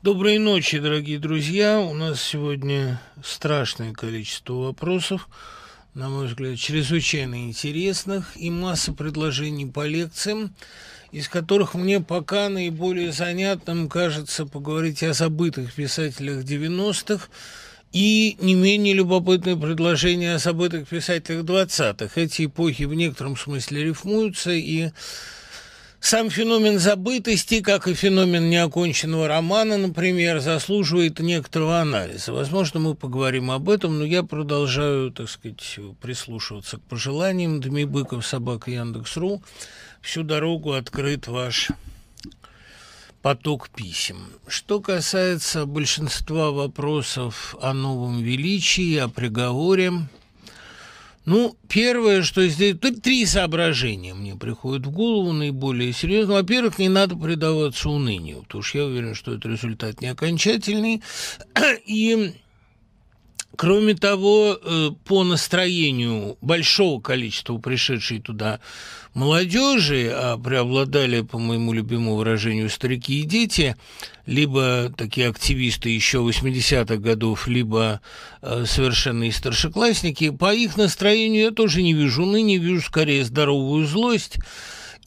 Доброй ночи, дорогие друзья. У нас сегодня страшное количество вопросов, на мой взгляд, чрезвычайно интересных и масса предложений по лекциям, из которых мне пока наиболее занятным кажется поговорить о забытых писателях 90-х, и не менее любопытное предложение о забытых писателях 20-х. Эти эпохи в некотором смысле рифмуются, и сам феномен забытости, как и феномен неоконченного романа, например, заслуживает некоторого анализа. Возможно, мы поговорим об этом, но я продолжаю, так сказать, прислушиваться к пожеланиям. Дмитрий Быков, собака Яндекс.ру. Всю дорогу открыт ваш поток писем. Что касается большинства вопросов о новом величии, о приговоре, ну, первое, что здесь... Тут три соображения мне приходят в голову наиболее серьезно. Во-первых, не надо предаваться унынию, потому что я уверен, что это результат не окончательный. И Кроме того, э, по настроению большого количества пришедшей туда молодежи, а преобладали, по моему любимому выражению, старики и дети, либо такие активисты еще 80-х годов, либо э, совершенные старшеклассники, по их настроению я тоже не вижу ныне, вижу скорее здоровую злость.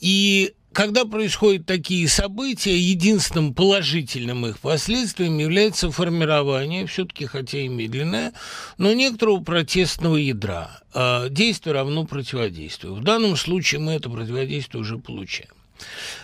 И когда происходят такие события, единственным положительным их последствием является формирование, все-таки хотя и медленное, но некоторого протестного ядра. А действие равно противодействию. В данном случае мы это противодействие уже получаем.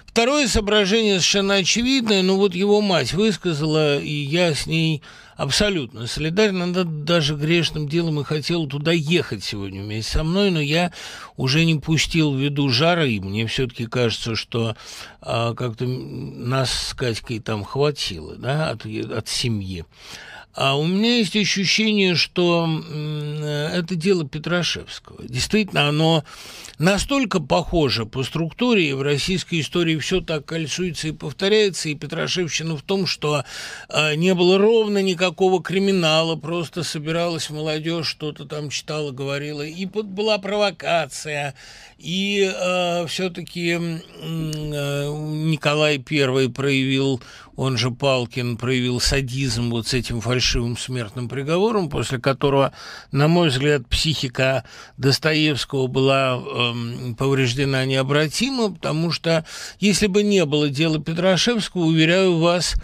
Второе соображение совершенно очевидное, но вот его мать высказала, и я с ней абсолютно солидарен. Она даже грешным делом и хотела туда ехать сегодня вместе со мной, но я уже не пустил виду жары. Мне все-таки кажется, что а, как-то нас с Катькой там хватило да, от, от семьи. А у меня есть ощущение, что это дело Петрашевского. Действительно, оно настолько похоже по структуре, и в российской истории все так кольцуется и повторяется, и Петрашевщина в том, что э, не было ровно никакого криминала, просто собиралась молодежь, что-то там читала, говорила, и была провокация, и э, все-таки э, Николай I проявил, он же Палкин, проявил садизм вот с этим фальшивым смертным приговором, после которого, на мой взгляд, психика Достоевского была э, повреждена необратимо, потому что если бы не было дела Петрашевского, уверяю вас,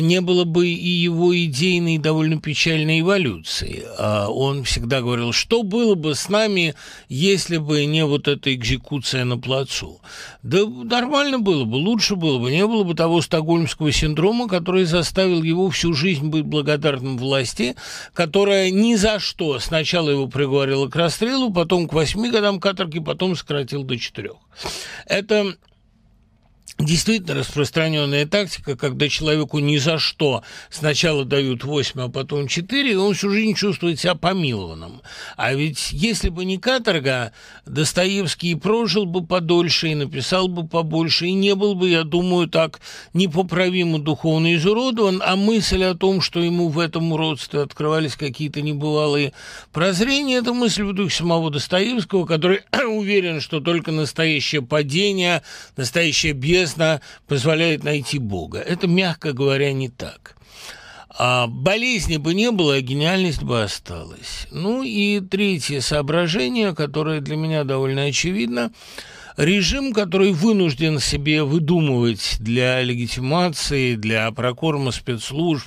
не было бы и его идейной довольно печальной эволюции. А он всегда говорил, что было бы с нами, если бы не вот эта экзекуция на плацу. Да нормально было бы, лучше было бы, не было бы того стокгольмского синдрома, который заставил его всю жизнь быть благодарным власти, которая ни за что сначала его приговорила к расстрелу, потом к восьми годам каторги, потом сократил до четырех. Это Действительно распространенная тактика, когда человеку ни за что сначала дают 8, а потом 4, и он всю жизнь чувствует себя помилованным. А ведь если бы не каторга, Достоевский прожил бы подольше, и написал бы побольше, и не был бы, я думаю, так непоправимо духовно изуродован, а мысль о том, что ему в этом уродстве открывались какие-то небывалые прозрения, это мысль в духе самого Достоевского, который уверен, что только настоящее падение, настоящее бедность честно, позволяет найти Бога. Это, мягко говоря, не так. А болезни бы не было, а гениальность бы осталась. Ну и третье соображение, которое для меня довольно очевидно – режим, который вынужден себе выдумывать для легитимации, для прокорма спецслужб,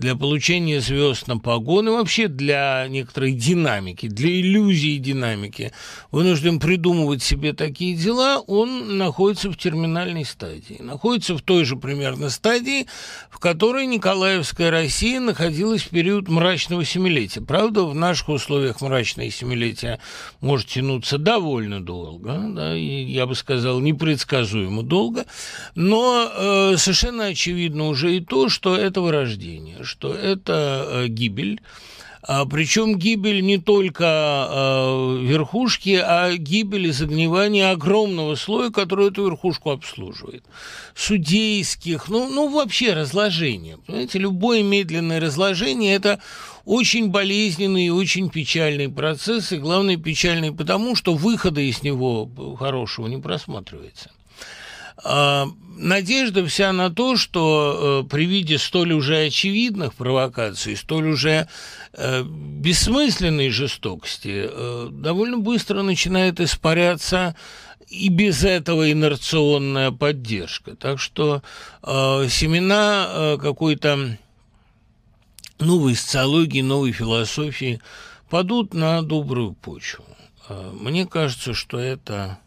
для получения звезд на погоны, вообще для некоторой динамики, для иллюзии динамики, вынужден придумывать себе такие дела, он находится в терминальной стадии. Находится в той же примерно стадии, в которой Николаевская Россия находилась в период мрачного семилетия. Правда, в наших условиях мрачное семилетие может тянуться довольно долго, да, и, я бы сказал, непредсказуемо долго, но э, совершенно очевидно уже и то, что это вырождение, что это э, гибель, а, причем гибель не только а, верхушки, а гибель и загнивание огромного слоя, который эту верхушку обслуживает. Судейских, ну, ну вообще разложение. Понимаете, любое медленное разложение – это очень болезненный и очень печальный процесс, и главное печальный потому, что выхода из него хорошего не просматривается. А, надежда вся на то, что э, при виде столь уже очевидных провокаций, столь уже э, бессмысленной жестокости, э, довольно быстро начинает испаряться и без этого инерционная поддержка. Так что семена какой-то новой социологии, новой философии падут на добрую почву. Мне кажется, что это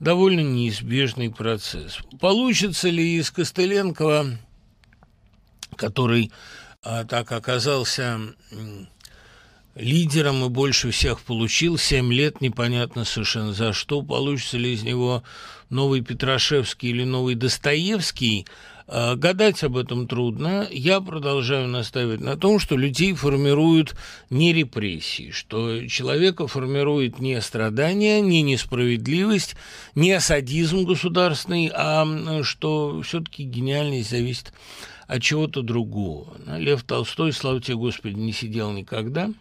довольно неизбежный процесс. Получится ли из Костыленкова, который а, так оказался лидером и больше всех получил, семь лет, непонятно совершенно за что, получится ли из него новый Петрашевский или новый Достоевский – гадать об этом трудно. Я продолжаю настаивать на том, что людей формируют не репрессии, что человека формирует не страдания, не несправедливость, не садизм государственный, а что все-таки гениальность зависит от чего-то другого. Лев Толстой, слава тебе, Господи, не сидел никогда –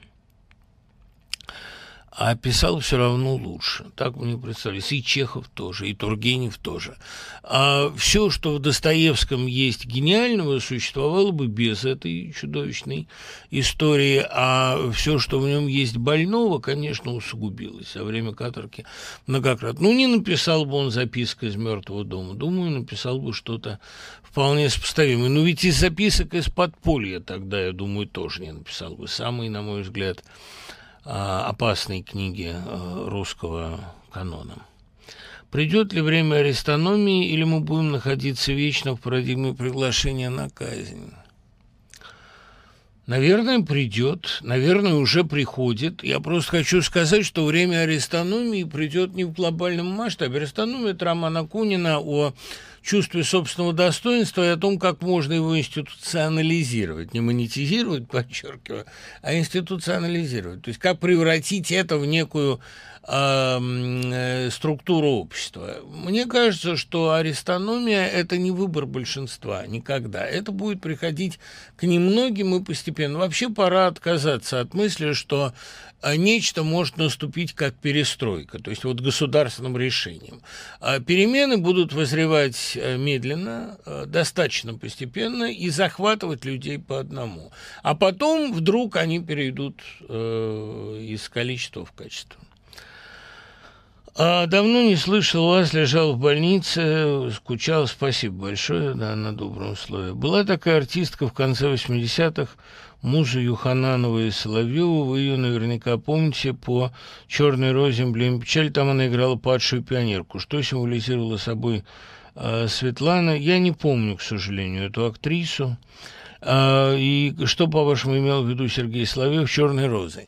а писал все равно лучше. Так мне представляется. И Чехов тоже, и Тургенев тоже. А все, что в Достоевском есть гениального, существовало бы без этой чудовищной истории, а все, что в нем есть больного, конечно, усугубилось во время каторги многократно. Ну, не написал бы он записка из мертвого дома. Думаю, написал бы что-то вполне сопоставимое. Но ведь из записок из подполья тогда, я думаю, тоже не написал бы. Самый, на мой взгляд, опасной книги а, русского канона. Придет ли время арестономии, или мы будем находиться вечно в парадигме приглашения на казнь? Наверное, придет, наверное, уже приходит. Я просто хочу сказать, что время арестономии придет не в глобальном масштабе. Арестономия – это роман Акунина о чувстве собственного достоинства и о том, как можно его институционализировать. Не монетизировать, подчеркиваю, а институционализировать. То есть как превратить это в некую э, структуру общества. Мне кажется, что аристономия – это не выбор большинства никогда. Это будет приходить к немногим и постепенно. Вообще пора отказаться от мысли, что нечто может наступить как перестройка, то есть вот государственным решением. А перемены будут возревать э, медленно, э, достаточно постепенно и захватывать людей по одному. А потом вдруг они перейдут э, из количества в качество. А давно не слышал вас, лежал в больнице, скучал, спасибо большое да, на добром слове. Была такая артистка в конце 80-х, мужа Юхананова и Соловьева. Вы ее наверняка помните по «Черной розе эмблеме печали». Там она играла падшую пионерку. Что символизировала собой э, Светлана? Я не помню, к сожалению, эту актрису. Э, и что, по-вашему, имел в виду Сергей Соловьев «Черной розой»?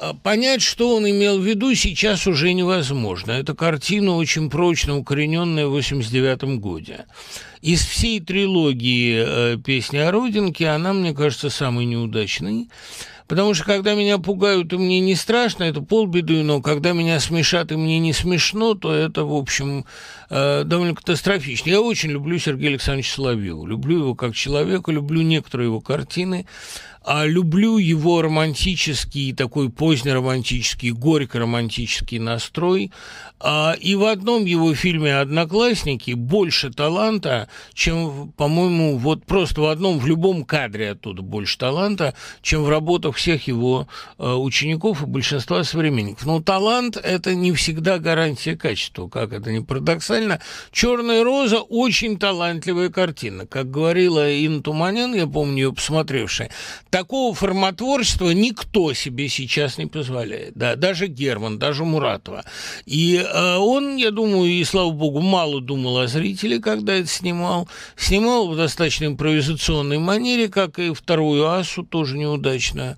А, понять, что он имел в виду, сейчас уже невозможно. Это картина очень прочно укорененная в 89 году. Из всей трилогии э, «Песни о родинке» она, мне кажется, самой неудачной. Потому что когда меня пугают, и мне не страшно, это полбеды, но когда меня смешат, и мне не смешно, то это, в общем, э, довольно катастрофично. Я очень люблю Сергея Александровича Соловьева. Люблю его как человека, люблю некоторые его картины а люблю его романтический, такой позднеромантический, горько-романтический настрой. А, и в одном его фильме «Одноклассники» больше таланта, чем, по-моему, вот просто в одном, в любом кадре оттуда больше таланта, чем в работах всех его а, учеников и большинства современников. Но талант – это не всегда гарантия качества, как это ни парадоксально. «Черная роза» – очень талантливая картина. Как говорила Инна Туманян, я помню ее посмотревшая, такого формотворчества никто себе сейчас не позволяет. Да, даже Герман, даже Муратова. И он, я думаю, и слава богу, мало думал о зрителе, когда это снимал. Снимал в достаточно импровизационной манере, как и вторую асу, тоже неудачно.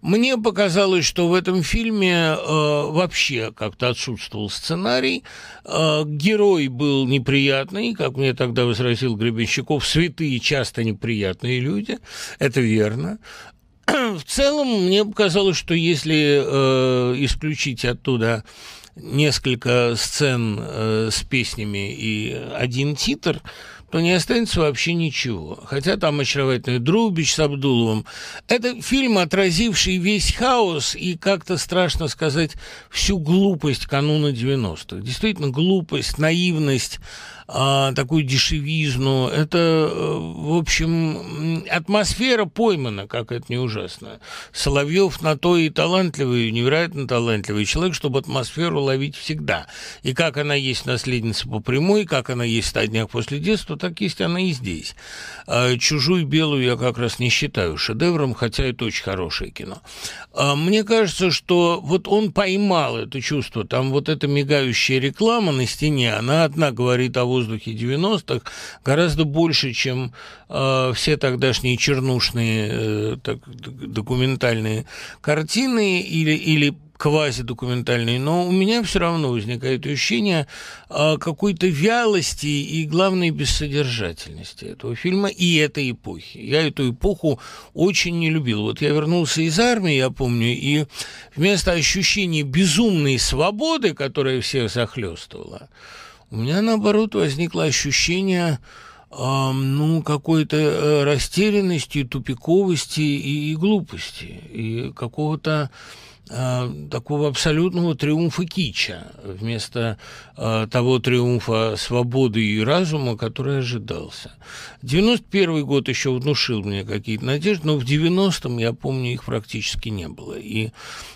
Мне показалось, что в этом фильме э, вообще как-то отсутствовал сценарий. Э, герой был неприятный, как мне тогда возразил Гребенщиков, святые часто неприятные люди, это верно. В целом, мне показалось, что если э, исключить оттуда несколько сцен э, с песнями и один титр, то не останется вообще ничего. Хотя там очаровательный Друбич с Абдуловым. Это фильм, отразивший весь хаос и как-то страшно сказать всю глупость кануна 90-х. Действительно, глупость, наивность, а, такую дешевизну. Это, э, в общем, атмосфера поймана, как это не ужасно. Соловьев на то и талантливый, невероятно талантливый человек, чтобы атмосферу ловить всегда. И как она есть наследница по прямой, как она есть в «Ста после детства, так есть она и здесь. А, «Чужую белую» я как раз не считаю шедевром, хотя это очень хорошее кино. А, мне кажется, что вот он поймал это чувство. Там вот эта мигающая реклама на стене, она одна говорит о воздухе 90-х гораздо больше, чем э, все тогдашние чернушные э, так, документальные картины или, или квазидокументальный, но у меня все равно возникает ощущение а, какой-то вялости и, главной бессодержательности этого фильма и этой эпохи. Я эту эпоху очень не любил. Вот я вернулся из армии, я помню, и вместо ощущения безумной свободы, которая всех захлестывала, у меня, наоборот, возникло ощущение ну, какой-то э, растерянности, тупиковости и, и глупости, и какого-то Э, такого абсолютного триумфа кича вместо э, того триумфа свободы и разума, который ожидался. 91 год еще внушил мне какие-то надежды, но в 90-м, я помню, их практически не было. И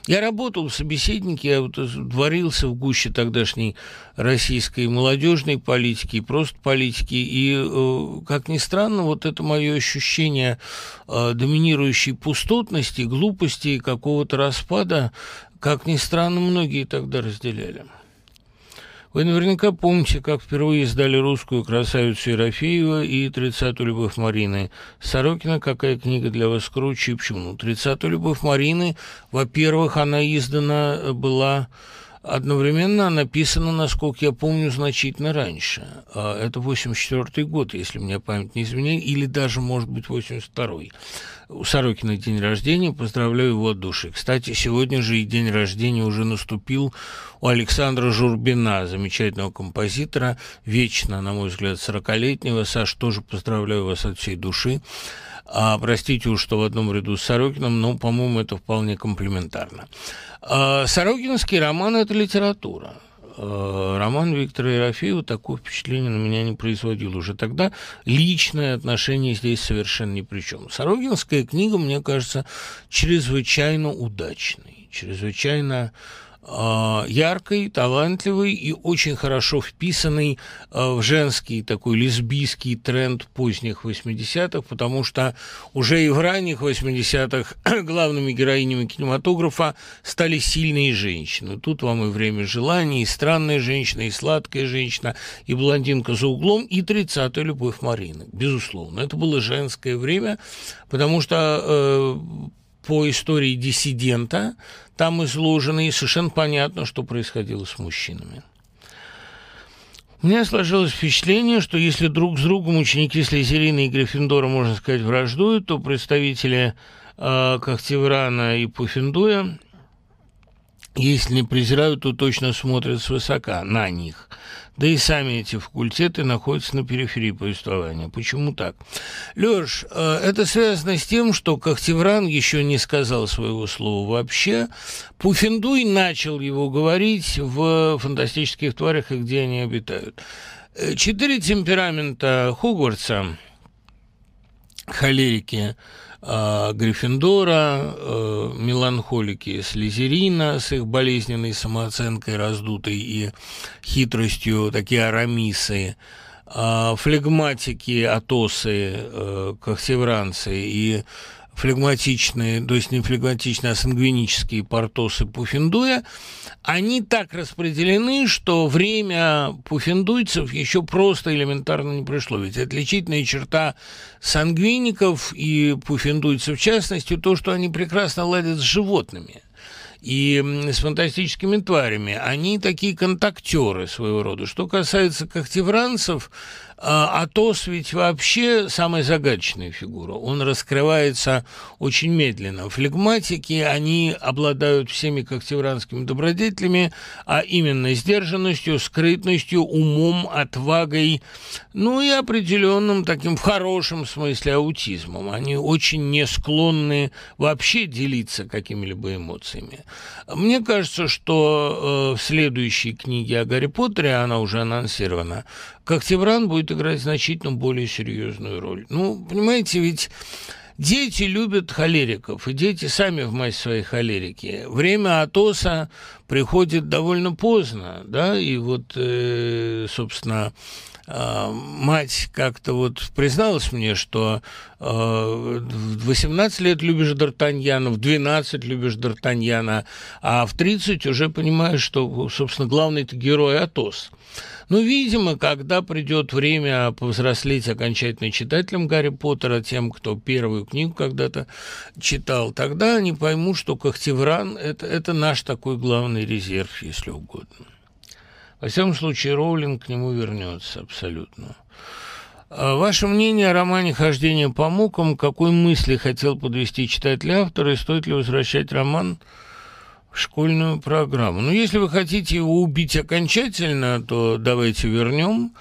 я работал в собеседнике, я вот дворился в гуще тогдашней российской молодежной политики просто политики. И, э, как ни странно, вот это мое ощущение э, доминирующей пустотности, глупости, какого-то распада, как ни странно, многие тогда разделяли. Вы наверняка помните, как впервые издали русскую красавицу Ерофеева и «Тридцатую любовь Марины». Сорокина «Какая книга для вас круче и почему?» «Тридцатую любовь Марины», во-первых, она издана была Одновременно написано, насколько я помню, значительно раньше. А, это 84 год, если мне память не изменяет, или даже, может быть, 82-й. У Сорокина день рождения, поздравляю его от души. Кстати, сегодня же и день рождения уже наступил у Александра Журбина, замечательного композитора, вечно, на мой взгляд, 40-летнего. Саш, тоже поздравляю вас от всей души. А, простите уж, что в одном ряду с Сорокином, но, по-моему, это вполне комплементарно. А, Сорокинский роман – это литература. А, роман Виктора Ерофеева такое впечатление на меня не производил уже тогда. Личное отношение здесь совершенно ни при чем. Сорокинская книга, мне кажется, чрезвычайно удачной, чрезвычайно яркой, талантливой и очень хорошо вписанный а, в женский такой лесбийский тренд поздних 80-х, потому что уже и в ранних 80-х главными героинями кинематографа стали сильные женщины. Тут вам и «Время желаний», и «Странная женщина», и «Сладкая женщина», и «Блондинка за углом», и «30-я любовь Марины». Безусловно, это было женское время, потому что э, по истории диссидента там изложены, и совершенно понятно, что происходило с мужчинами. У меня сложилось впечатление, что если друг с другом ученики Слизерина и Гриффиндора, можно сказать, враждуют, то представители э, Кахтеврана и Пуффендуя, если не презирают, то точно смотрят свысока на них – да и сами эти факультеты находятся на периферии повествования. Почему так? Лёш, э, это связано с тем, что Кахтевран еще не сказал своего слова вообще. Пуффендуй начал его говорить в «Фантастических тварях» и «Где они обитают». Э, четыре темперамента Хогвартса, холерики – э, Гриффиндора, э, меланхолики Слизерина с их болезненной самооценкой раздутой и хитростью, такие арамисы, э, флегматики Атосы, э, кахсевранцы и флегматичные, то есть не флегматичные, а сангвинические портосы Пуффендуя, они так распределены, что время пуффендуйцев еще просто элементарно не пришло. Ведь отличительная черта сангвиников и пуффендуйцев в частности, то, что они прекрасно ладят с животными и с фантастическими тварями. Они такие контактеры своего рода. Что касается когтевранцев, Атос ведь вообще самая загадочная фигура. Он раскрывается очень медленно. Флегматики, они обладают всеми когтевранскими добродетелями, а именно сдержанностью, скрытностью, умом, отвагой, ну и определенным таким в хорошем смысле аутизмом. Они очень не склонны вообще делиться какими-либо эмоциями. Мне кажется, что э, в следующей книге о Гарри Поттере, она уже анонсирована, Когтевран будет играть значительно более серьезную роль. Ну, понимаете, ведь дети любят холериков, и дети сами в мать своей холерики. Время Атоса приходит довольно поздно, да, и вот, э, собственно, а, мать как-то вот призналась мне, что э, в 18 лет любишь Д'Артаньяна, в 12 любишь Д'Артаньяна, а в 30 уже понимаешь, что, собственно, главный-то герой Атос. Ну, видимо, когда придет время повзрослеть окончательно читателям Гарри Поттера, тем, кто первую книгу когда-то читал, тогда они поймут, что Кахтевран это, – это наш такой главный резерв, если угодно. Во всяком случае, Роулинг к нему вернется абсолютно. А ваше мнение о романе «Хождение по мукам», какой мысли хотел подвести читатель автора, и стоит ли возвращать роман в школьную программу? Ну, если вы хотите его убить окончательно, то давайте вернем.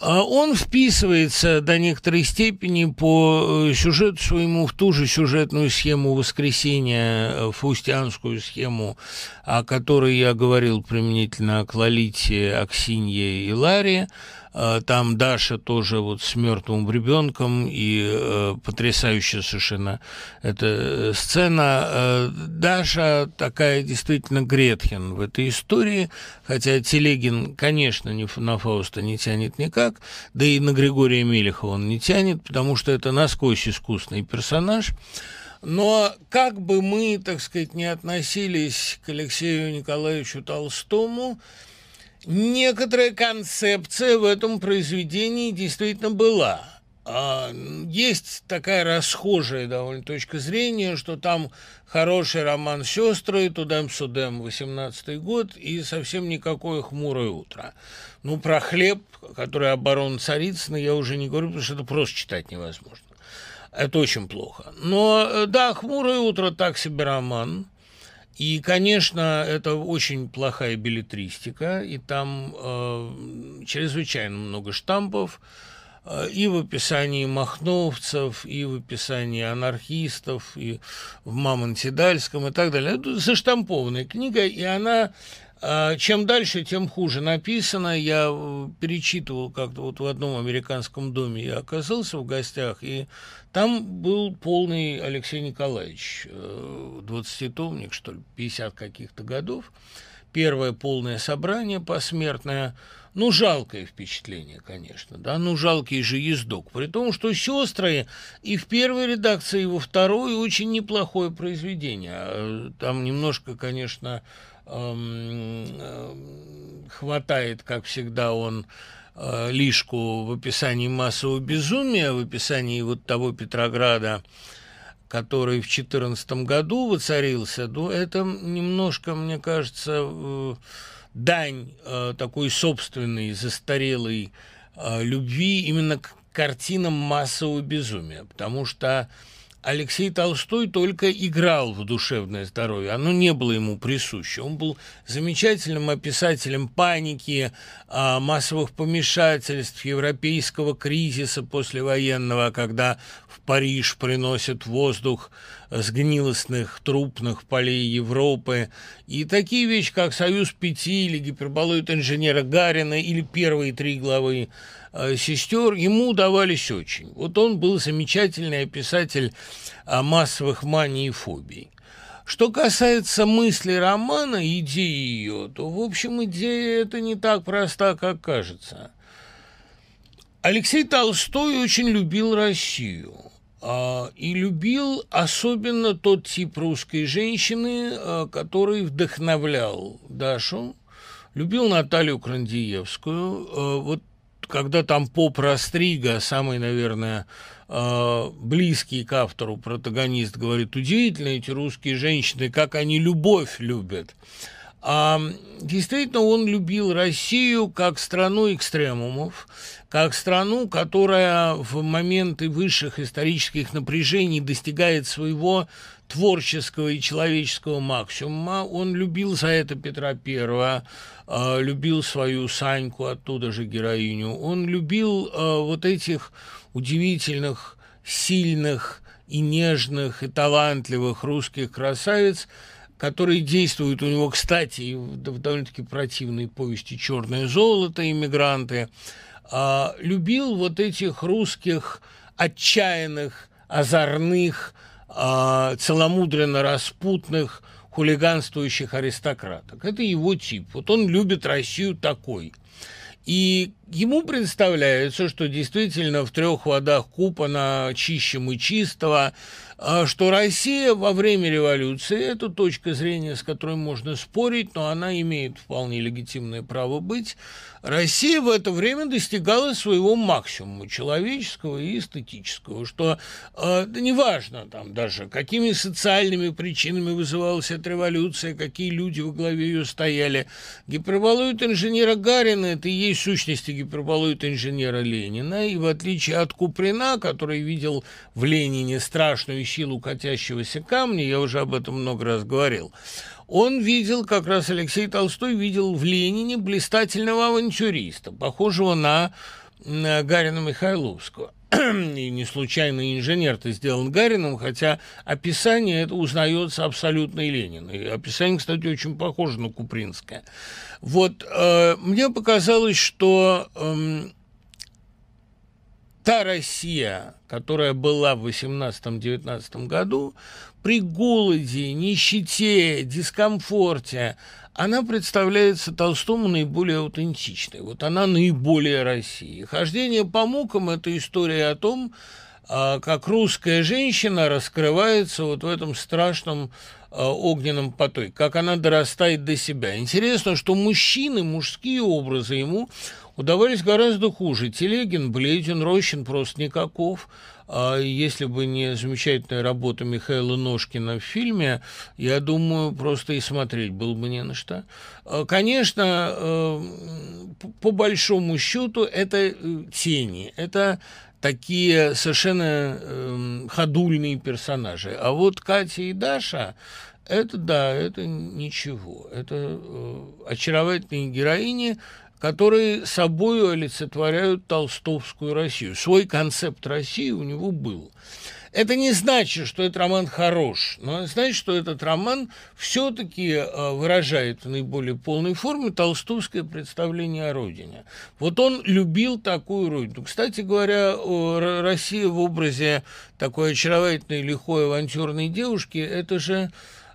А он вписывается до некоторой степени по э, сюжету своему в ту же сюжетную схему воскресения, э, фаустианскую схему, о которой я говорил применительно к Лолите, Аксинье и Ларе, там Даша тоже вот с мертвым ребенком и э, потрясающая совершенно эта э, сцена. Э, Даша такая действительно Гретхен в этой истории, хотя Телегин, конечно, не, на Фауста не тянет никак, да и на Григория Мелехова он не тянет, потому что это насквозь искусный персонаж. Но как бы мы, так сказать, не относились к Алексею Николаевичу Толстому, некоторая концепция в этом произведении действительно была. А, есть такая расхожая довольно точка зрения, что там хороший роман «Сестры», «Тудем-судем», 18 год, и совсем никакое «Хмурое утро». Ну, про хлеб, который оборон Царицына, я уже не говорю, потому что это просто читать невозможно. Это очень плохо. Но, э, да, «Хмурое утро» так себе роман – и, конечно, это очень плохая билетристика, и там э, чрезвычайно много штампов, э, и в описании махновцев, и в описании анархистов, и в Мамонте Дальском и так далее. Это заштампованная книга, и она чем дальше, тем хуже написано. Я э, перечитывал как-то вот в одном американском доме, я оказался в гостях, и там был полный Алексей Николаевич, 20-томник, э, что ли, 50 каких-то годов. Первое полное собрание посмертное. Ну, жалкое впечатление, конечно, да, ну, жалкий же ездок. При том, что «Сестры» и в первой редакции, и во второй очень неплохое произведение. А, там немножко, конечно, хватает, как всегда, он э, лишку в описании массового безумия, в описании вот того Петрограда, который в 2014 году воцарился, ну, это немножко, мне кажется, э, дань э, такой собственной, застарелой любви именно к картинам массового безумия, потому что Алексей Толстой только играл в душевное здоровье, оно не было ему присуще. Он был замечательным описателем паники, а, массовых помешательств, европейского кризиса послевоенного, когда в Париж приносят воздух с гнилостных трупных полей Европы. И такие вещи, как «Союз пяти» или «Гиперболоид инженера Гарина» или первые три главы сестер ему удавались очень. Вот он был замечательный писатель массовых маний и фобий. Что касается мысли романа, идеи ее, то, в общем, идея это не так проста, как кажется. Алексей Толстой очень любил Россию. А, и любил особенно тот тип русской женщины, а, который вдохновлял Дашу. Любил Наталью Крандиевскую. А, вот когда там поп Растрига, самый, наверное, э, близкий к автору протагонист, говорит, удивительно эти русские женщины, как они любовь любят. А, действительно, он любил Россию как страну экстремумов, как страну, которая в моменты высших исторических напряжений достигает своего творческого и человеческого максимума. Он любил за это Петра Первого, э, любил свою Саньку, оттуда же героиню. Он любил э, вот этих удивительных, сильных и нежных, и талантливых русских красавиц, которые действуют у него, кстати, в довольно-таки противной повести «Черное золото», «Иммигранты», а, любил вот этих русских отчаянных, озорных, а, целомудренно распутных, хулиганствующих аристократок. Это его тип. Вот он любит Россию такой. И ему представляется, что действительно в трех водах Купана чище мы чистого, а что Россия во время революции, это точка зрения, с которой можно спорить, но она имеет вполне легитимное право быть, Россия в это время достигала своего максимума человеческого и эстетического, что э, да неважно там даже, какими социальными причинами вызывалась эта революция, какие люди во главе ее стояли. Гиперболоид инженера Гарина – это и есть сущности гиперболоид инженера Ленина, и в отличие от Куприна, который видел в Ленине страшную силу катящегося камня, я уже об этом много раз говорил, он видел, как раз Алексей Толстой видел в Ленине блистательного авантюриста, похожего на, на Гарина Михайловского. И не случайно инженер-то сделан Гарином, хотя описание это узнается абсолютно и Ленин. И описание, кстати, очень похоже на Купринское. Вот э, мне показалось, что э, та Россия, которая была в 18-19 году, при голоде, нищете, дискомфорте, она представляется Толстому наиболее аутентичной. Вот она наиболее России. Хождение по мукам – это история о том, а, как русская женщина раскрывается вот в этом страшном а, огненном потоке, как она дорастает до себя. Интересно, что мужчины, мужские образы ему удавались гораздо хуже. Телегин, Бледин, Рощин просто никаков. А если бы не замечательная работа Михаила Ножкина в фильме, я думаю, просто и смотреть было бы не на что. А, конечно, э, по большому счету, это э, тени, это такие совершенно э, ходульные персонажи. А вот Катя и Даша, это да, это ничего. Это очаровательные героини, которые собой олицетворяют толстовскую Россию. Свой концепт России у него был. Это не значит, что этот роман хорош, но значит, что этот роман все-таки э, выражает в наиболее полной форме толстовское представление о родине. Вот он любил такую родину. Кстати говоря, Россия в образе такой очаровательной, лихой, авантюрной девушки, это же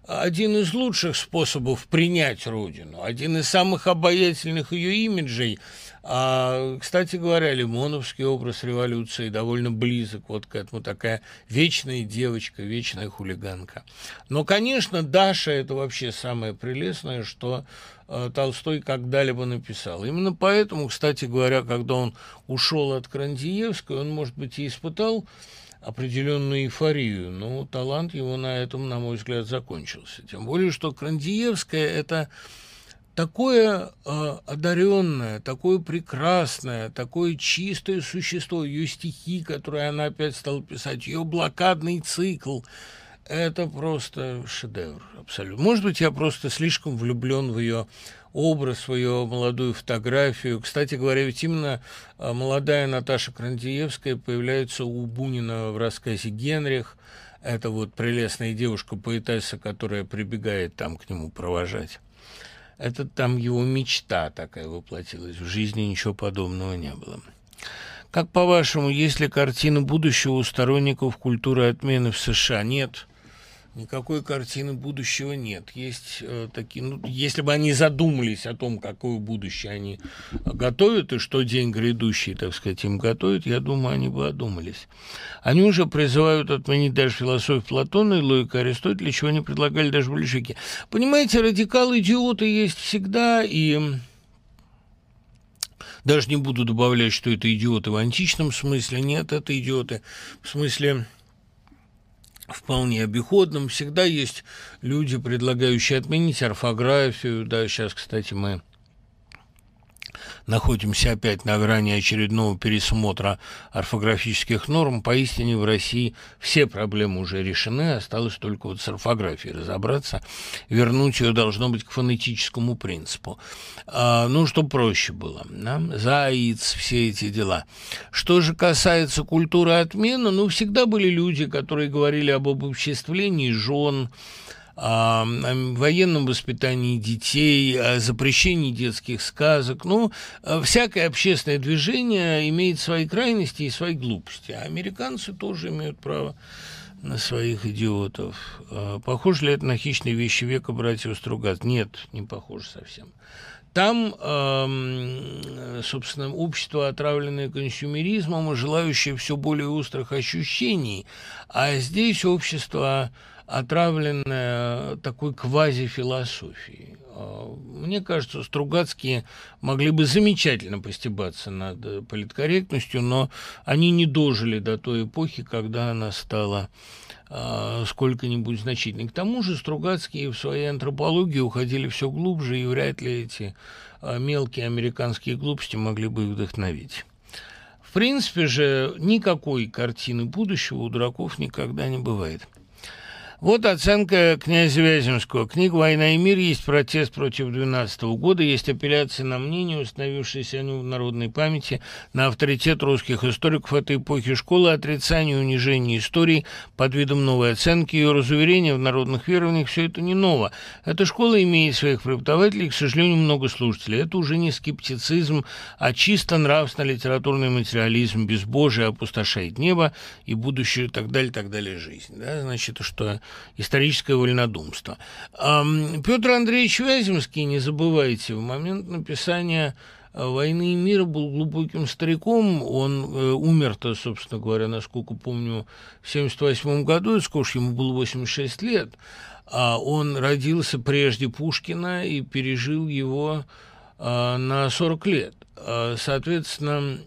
один из лучших способов принять Родину, один из самых обаятельных ее имиджей. А, кстати говоря, Лимоновский образ революции довольно близок вот к этому, такая вечная девочка, вечная хулиганка. Но, конечно, Даша – это вообще самое прелестное, что э, Толстой когда-либо написал. Именно поэтому, кстати говоря, когда он ушел от Крандиевской, он, может быть, и испытал определенную эйфорию, но талант его на этом, на мой взгляд, закончился. Тем более, что Крандиевская – это такое э, одаренное, такое прекрасное, такое чистое существо, ее стихи, которые она опять стала писать, ее блокадный цикл – это просто шедевр абсолютно. Может быть, я просто слишком влюблен в ее образ, свою молодую фотографию. Кстати говоря, ведь именно а, молодая Наташа Крандиевская появляется у Бунина в рассказе «Генрих». Это вот прелестная девушка-поэтесса, которая прибегает там к нему провожать. Это там его мечта такая воплотилась. В жизни ничего подобного не было. Как по-вашему, есть ли картина будущего у сторонников культуры отмены в США? Нет никакой картины будущего нет. Есть э, такие, ну, если бы они задумались о том, какое будущее они готовят и что день грядущий, так сказать, им готовят, я думаю, они бы одумались. Они уже призывают отменить даже философию Платона и логику Аристотеля, чего не предлагали даже большевики. Понимаете, радикалы-идиоты есть всегда, и даже не буду добавлять, что это идиоты в античном смысле. Нет, это идиоты в смысле вполне обиходным. Всегда есть люди, предлагающие отменить орфографию. Да, сейчас, кстати, мы находимся опять на грани очередного пересмотра орфографических норм. Поистине в России все проблемы уже решены, осталось только вот с орфографией разобраться. Вернуть ее должно быть к фонетическому принципу. А, ну, что проще было. Да? Заяц, все эти дела. Что же касается культуры отмены, ну, всегда были люди, которые говорили об обобществлении жен, о, военном воспитании детей, о запрещении детских сказок. Ну, э, всякое общественное движение имеет свои крайности и свои глупости. А американцы тоже имеют право на своих идиотов. А похоже ли это на хищные вещи века братьев Стругат? Нет, не похоже совсем. Там, собственно, общество, отравленное консюмеризмом и желающее все более острых ощущений, а здесь общество отравленная такой квазифилософией. А, мне кажется, Стругацкие могли бы замечательно постебаться над политкорректностью, но они не дожили до той эпохи, когда она стала э, сколько-нибудь значительной. К тому же Стругацкие в своей антропологии уходили все глубже, и вряд ли эти э, мелкие американские глупости могли бы их вдохновить. В принципе же, никакой картины будущего у дураков никогда не бывает. Вот оценка князя Вяземского. Книга «Война и мир» есть протест против 12 года, есть апелляция на мнение, установившееся в народной памяти, на авторитет русских историков этой эпохи школы, отрицание и унижение истории под видом новой оценки, ее разуверение в народных верованиях – все это не ново. Эта школа имеет своих преподавателей к сожалению, много слушателей. Это уже не скептицизм, а чисто нравственно-литературный материализм, безбожие опустошает небо и будущее и так далее, так далее жизнь. Да? Значит, что историческое вольнодумство. Петр Андреевич Вяземский, не забывайте, в момент написания э, «Войны и мира» был глубоким стариком. Он э, умер-то, собственно говоря, насколько помню, в 1978 году, и сколько ему было 86 лет. А он родился прежде Пушкина и пережил его э, на 40 лет. Соответственно,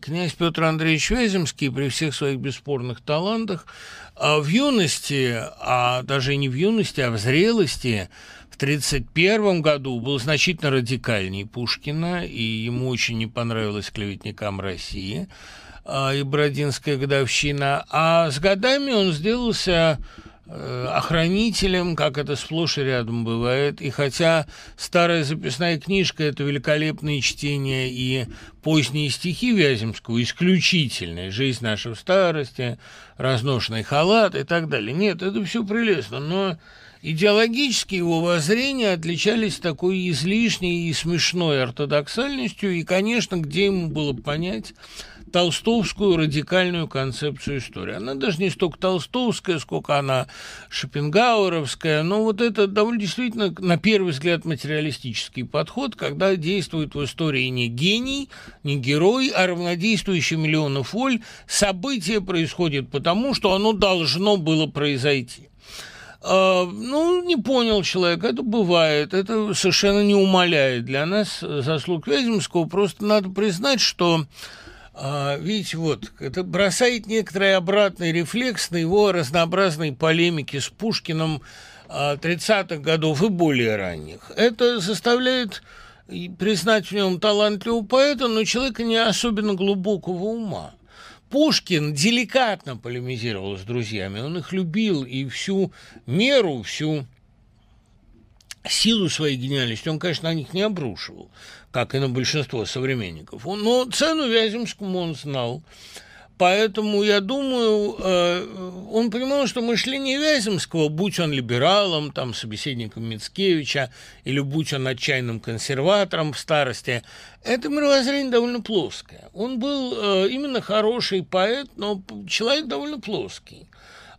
князь Петр Андреевич Вяземский при всех своих бесспорных талантах а в юности, а даже не в юности, а в зрелости, в 1931 году был значительно радикальнее Пушкина, и ему очень не понравилось клеветникам России а, и Бородинская годовщина. А с годами он сделался охранителем, как это сплошь и рядом бывает. И хотя старая записная книжка – это великолепное чтение и поздние стихи Вяземского, исключительные, «Жизнь наша в старости», «Разношенный халат» и так далее. Нет, это все прелестно, но идеологически его воззрения отличались такой излишней и смешной ортодоксальностью, и, конечно, где ему было понять – толстовскую радикальную концепцию истории. Она даже не столько толстовская, сколько она шопенгауэровская, но вот это довольно действительно, на первый взгляд, материалистический подход, когда действует в истории не гений, не герой, а равнодействующий миллионов воль. Событие происходит потому, что оно должно было произойти. Uh, ну, не понял человек, это бывает, это совершенно не умаляет для нас заслуг Вяземского, просто надо признать, что а, видите, вот, это бросает некоторый обратный рефлекс на его разнообразные полемики с Пушкиным 30-х а, годов и более ранних. Это заставляет признать в нем талантливого поэта, но человека не особенно глубокого ума. Пушкин деликатно полемизировал с друзьями, он их любил, и всю меру, всю силу своей гениальности он, конечно, на них не обрушивал как и на большинство современников. Но цену Вяземскому он знал. Поэтому, я думаю, э, он понимал, что мышление Вяземского, будь он либералом, там, собеседником Мицкевича, или будь он отчаянным консерватором в старости, это мировоззрение довольно плоское. Он был э, именно хороший поэт, но человек довольно плоский.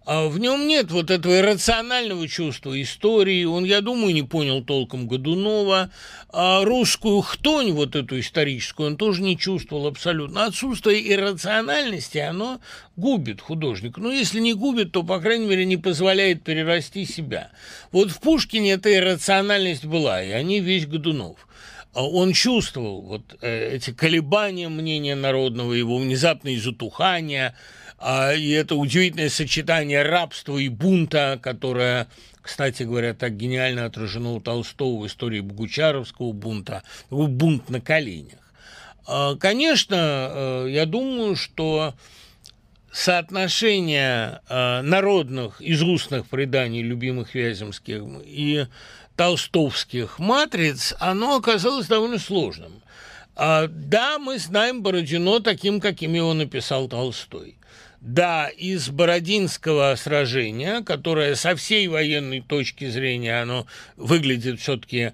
А в нем нет вот этого иррационального чувства истории. Он, я думаю, не понял толком Годунова. А русскую хтонь, вот эту историческую, он тоже не чувствовал абсолютно. Отсутствие иррациональности, оно губит художника. Ну, если не губит, то, по крайней мере, не позволяет перерасти себя. Вот в Пушкине эта иррациональность была, и они весь Годунов он чувствовал вот э, эти колебания мнения народного, его внезапные затухания, А, и это удивительное сочетание рабства и бунта, которое кстати говоря, так гениально отражено у Толстого в истории Богучаровского бунта, бунт на коленях. А, конечно, э, я думаю, что соотношение э, народных из устных преданий любимых Вяземских и толстовских матриц, оно оказалось довольно сложным. А, да, мы знаем Бородино таким, каким его написал Толстой. Да, из Бородинского сражения, которое со всей военной точки зрения, оно выглядит все-таки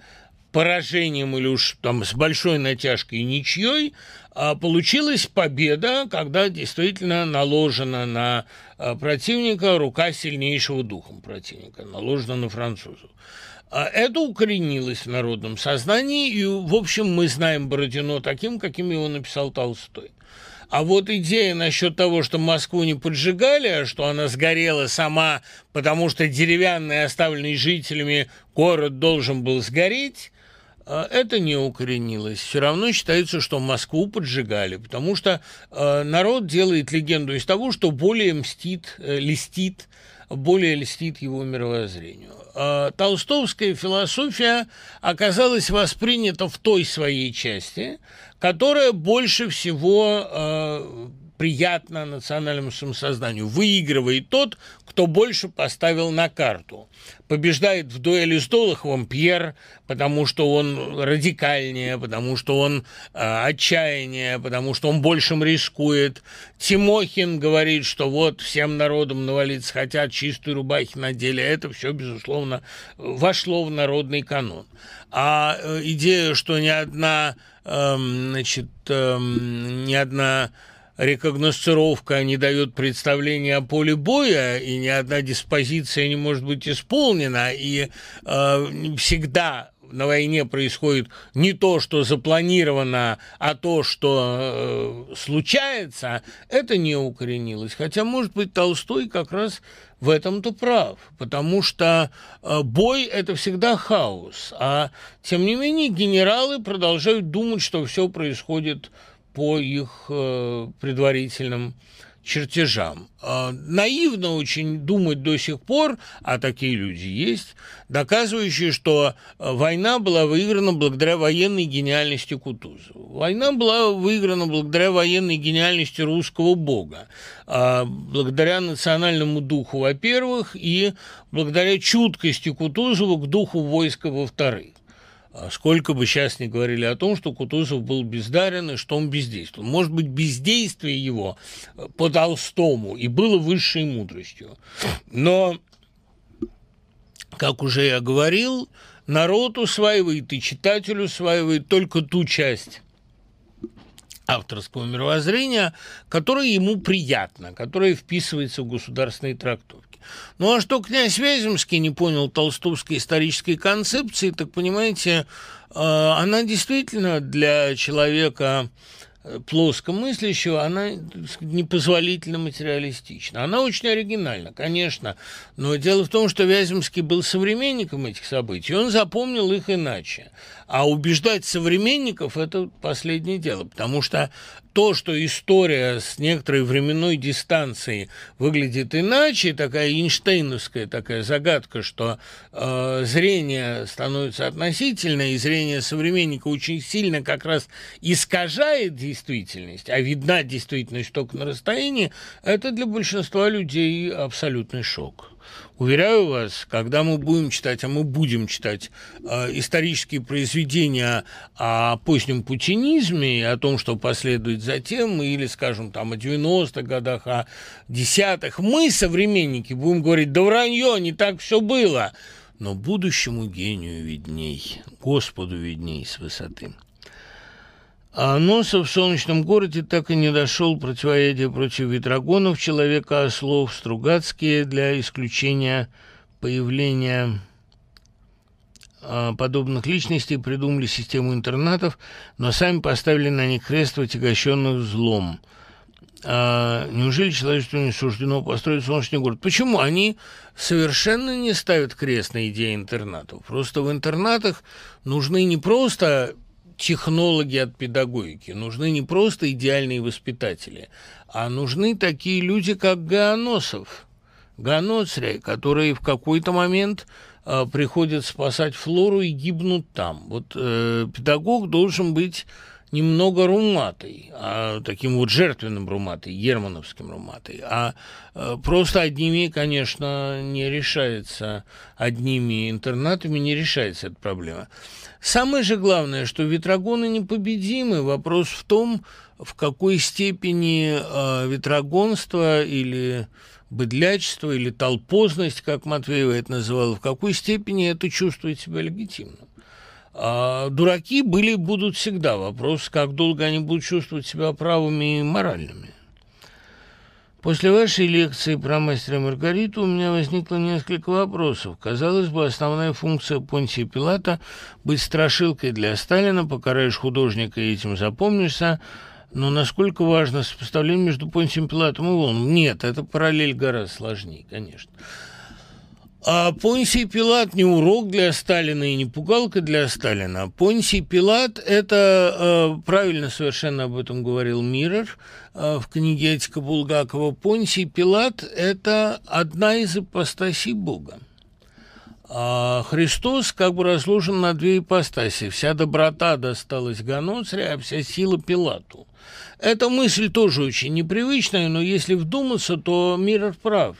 поражением или уж там с большой натяжкой ничьей, а получилась победа, когда действительно наложена на а, противника рука сильнейшего духом противника, наложена на французов. А это укоренилось в народном сознании, и, в общем, мы знаем Бородино таким, каким его написал Толстой. А вот идея насчет того, что Москву не поджигали, а что она сгорела сама, потому что деревянный, оставленный жителями, город должен был сгореть, а, это не укоренилось. Все равно считается, что Москву поджигали, потому что э, народ делает легенду из того, что более мстит, э, листит, более льстит его мировоззрению. А толстовская философия оказалась воспринята в той своей части, которая больше всего э, приятно национальному самосознанию. Выигрывает тот, кто больше поставил на карту. Побеждает в дуэли с Долоховым Пьер, потому что он радикальнее, потому что он э, отчаяннее, потому что он большим рискует. Тимохин говорит, что вот всем народам навалиться хотят, чистые рубахи надели. Это все, безусловно, вошло в народный канон. А э, идея, что ни одна, значит, э, ни одна рекогносцировка не дает представления о поле боя, и ни одна диспозиция не может быть исполнена, и э, всегда на войне происходит не то, что запланировано, а то, что э, случается, это не укоренилось. Хотя, может быть, Толстой как раз в этом-то прав, потому что э, бой – это всегда хаос, а тем не менее генералы продолжают думать, что все происходит по их э, предварительным чертежам. Э, наивно очень думать до сих пор, а такие люди есть, доказывающие, что э, война была выиграна благодаря военной гениальности Кутузова. Война была выиграна благодаря военной гениальности русского бога, благодаря национальному духу, во-первых, и благодаря чуткости Кутузова к духу войска, во-вторых. А сколько бы сейчас не говорили о том, что Кутузов был бездарен и что он бездействовал. Может быть, бездействие его э, по Толстому и было высшей мудростью. Но, как уже я говорил, народ усваивает и читатель усваивает только ту часть авторского мировоззрения, которая ему приятна, которая вписывается в государственные трактовки. Ну а что князь Вяземский не понял толстовской исторической концепции, так понимаете, э, она действительно для человека э, плоскомыслящего, она непозволительно материалистична. Она очень оригинальна, конечно, но дело в том, что Вяземский был современником этих событий, он запомнил их иначе. А убеждать современников – это последнее дело, потому что то, что история с некоторой временной дистанцией выглядит иначе, такая Эйнштейновская такая загадка, что э, зрение становится относительно, и зрение современника очень сильно как раз искажает действительность, а видна действительность только на расстоянии, это для большинства людей абсолютный шок. Уверяю вас, когда мы будем читать, а мы будем читать э, исторические произведения о позднем путинизме и о том, что последует затем, или, скажем, там о 90-х годах, о десятых, мы, современники, будем говорить, да вранье, не так все было. Но будущему гению видней, Господу видней с высоты. А Носов в солнечном городе так и не дошел противоядия против ветрогонов, человека-ослов, Стругацкие для исключения появления а, подобных личностей придумали систему интернатов, но сами поставили на них крест, отягощенных злом. А неужели человечеству не суждено построить солнечный город? Почему? Они совершенно не ставят крест на идеи интернатов. Просто в интернатах нужны не просто технологи от педагогики, нужны не просто идеальные воспитатели, а нужны такие люди, как Гаоносов, Ганоцря, которые в какой-то момент э, приходят спасать флору и гибнут там. Вот э, педагог должен быть немного руматой, а таким вот жертвенным руматой, германовским руматой. А э, просто одними, конечно, не решается, одними интернатами не решается эта проблема. Самое же главное, что ветрогоны непобедимы. Вопрос в том, в какой степени э, ветрогонство или быдлячество или толпозность, как Матвеева это называла, в какой степени это чувствует себя легитимным. А дураки были будут всегда. Вопрос, как долго они будут чувствовать себя правыми и моральными. После вашей лекции про мастера Маргариту у меня возникло несколько вопросов. Казалось бы, основная функция Понтия Пилата – быть страшилкой для Сталина, покараешь художника и этим запомнишься – но насколько важно сопоставление между Понтием Пилатом и Волом? Нет, это параллель гораздо сложнее, конечно. А Понсий Пилат не урок для Сталина и не пугалка для Сталина. Понсий Пилат – это, э, правильно совершенно об этом говорил Мирер э, в книге «Этика Булгакова», Понсий Пилат – это одна из ипостасей Бога. А Христос как бы разложен на две ипостаси. Вся доброта досталась Ганоцре, а вся сила Пилату. Эта мысль тоже очень непривычная, но если вдуматься, то Миров прав.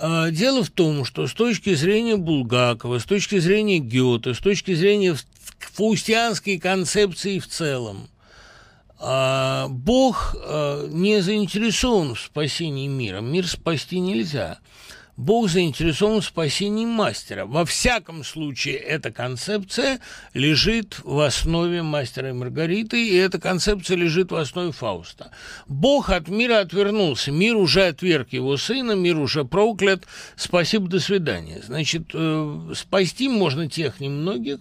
А, дело в том, что с точки зрения Булгакова, с точки зрения Гёте, с точки зрения фаустианской концепции в целом, а, Бог а, не заинтересован в спасении мира. Мир спасти нельзя. Бог заинтересован в спасении мастера. Во всяком случае, эта концепция лежит в основе мастера и Маргариты, и эта концепция лежит в основе Фауста. Бог от мира отвернулся, мир уже отверг его сына, мир уже проклят, спасибо, до свидания. Значит, э, спасти можно тех немногих,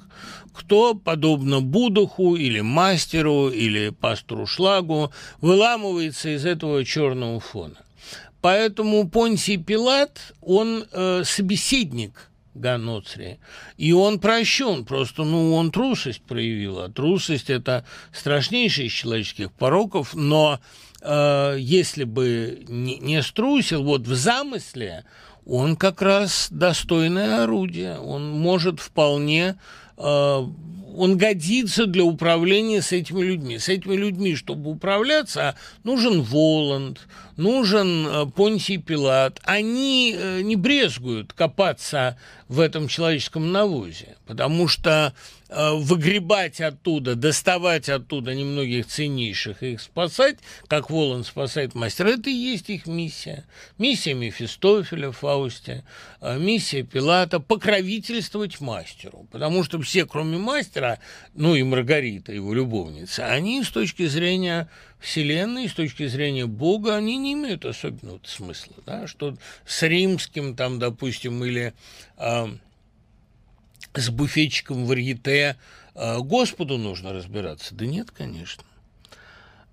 кто, подобно Будуху или мастеру или пастору Шлагу, выламывается из этого черного фона. Поэтому Понсий Пилат, он э, собеседник Ганоцри, и он прощен, просто, ну, он трусость проявил, а трусость – это страшнейший из человеческих пороков, но э, если бы не, не струсил, вот в замысле он как раз достойное орудие, он может вполне э, он годится для управления с этими людьми. С этими людьми, чтобы управляться, нужен Воланд, нужен э, Понтий Пилат. Они э, не брезгуют копаться в этом человеческом навозе, потому что э, выгребать оттуда, доставать оттуда немногих ценнейших и их спасать, как Волан спасает мастера, это и есть их миссия. Миссия Мефистофеля в Фаусте, э, миссия Пилата – покровительствовать мастеру, потому что все, кроме мастера, ну и Маргарита, его любовница, они с точки зрения Вселенной, с точки зрения Бога, они не имеют особенного смысла, да, что с римским, там, допустим, или э, с буфетчиком в Арьете э, Господу нужно разбираться. Да нет, конечно.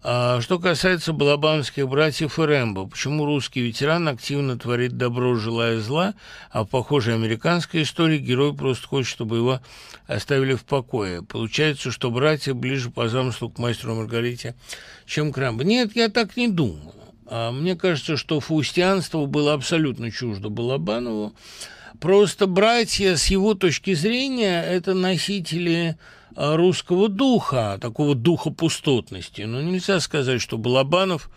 А что касается балабанских братьев и Рэмбо, почему русский ветеран активно творит добро, желая зла, а в похожей американской истории герой просто хочет, чтобы его оставили в покое? Получается, что братья ближе по замыслу к мастеру Маргарите, чем к Рэмбо. Нет, я так не думаю. А мне кажется, что фаустианство было абсолютно чуждо Балабанову. Просто братья, с его точки зрения, это носители русского духа, такого духа пустотности. Но нельзя сказать, что Балабанов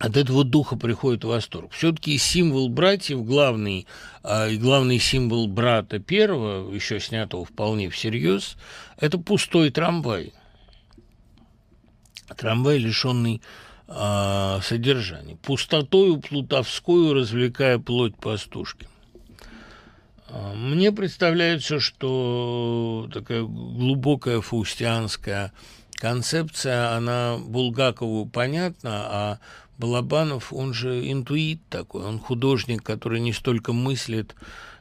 от этого духа приходит восторг. Все-таки символ братьев, главный, э, и главный символ брата первого, еще снятого вполне всерьез, это пустой трамвай. Трамвай, лишенный э, содержания. Пустотою плутовскую развлекая плоть пастушки. Мне представляется, что такая глубокая фаустианская концепция, она Булгакову понятна, а Балабанов, он же интуит такой, он художник, который не столько мыслит,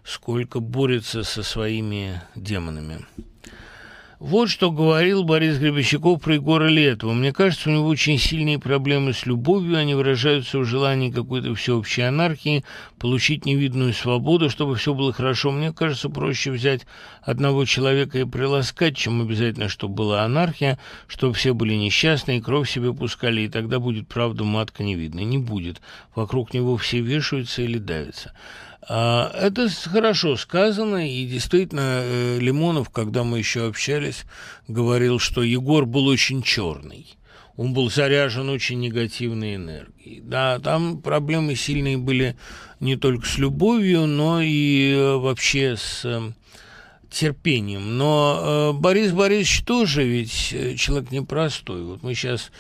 сколько борется со своими демонами. Вот что говорил Борис Гребещаков про Егора Летова. Мне кажется, у него очень сильные проблемы с любовью, они выражаются в желании какой-то всеобщей анархии, получить невидную свободу, чтобы все было хорошо. Мне кажется, проще взять одного человека и приласкать, чем обязательно, чтобы была анархия, чтобы все были несчастны и кровь себе пускали, и тогда будет правда матка не видно. Не будет. Вокруг него все вешаются или давятся. А, это хорошо сказано, и действительно э, Лимонов, когда мы еще общались, говорил, что Егор был очень черный. Он был заряжен очень негативной энергией. Да, там проблемы сильные были не только с любовью, но и э, вообще с э, терпением. Но Борис Борисович тоже ведь человек непростой. Вот мы сейчас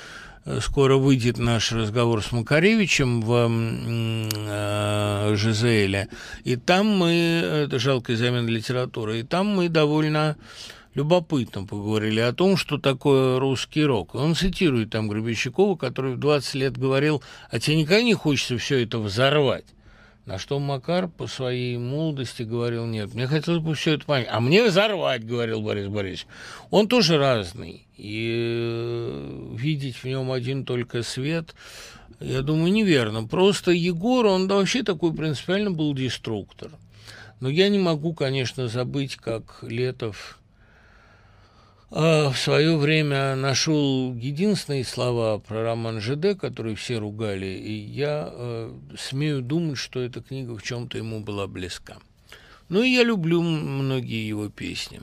скоро выйдет наш разговор с Макаревичем в э, Жизеле, и там мы, это жалкая замена литературы, и там мы довольно любопытно поговорили о том, что такое русский рок. Он цитирует там Гребещакова, который в 20 лет говорил, а тебе никогда не хочется все это взорвать. На что Макар по своей молодости говорил, нет, мне хотелось бы все это понять. А мне взорвать, говорил Борис Борисович. Он тоже разный. И э, видеть в нем один только свет, я думаю, неверно. Просто Егор, он вообще такой принципиально был деструктор. Но я не могу, конечно, забыть, как Летов в свое время нашел единственные слова про роман ЖД, которые все ругали, и я э, смею думать, что эта книга в чем-то ему была близка. Ну и я люблю многие его песни,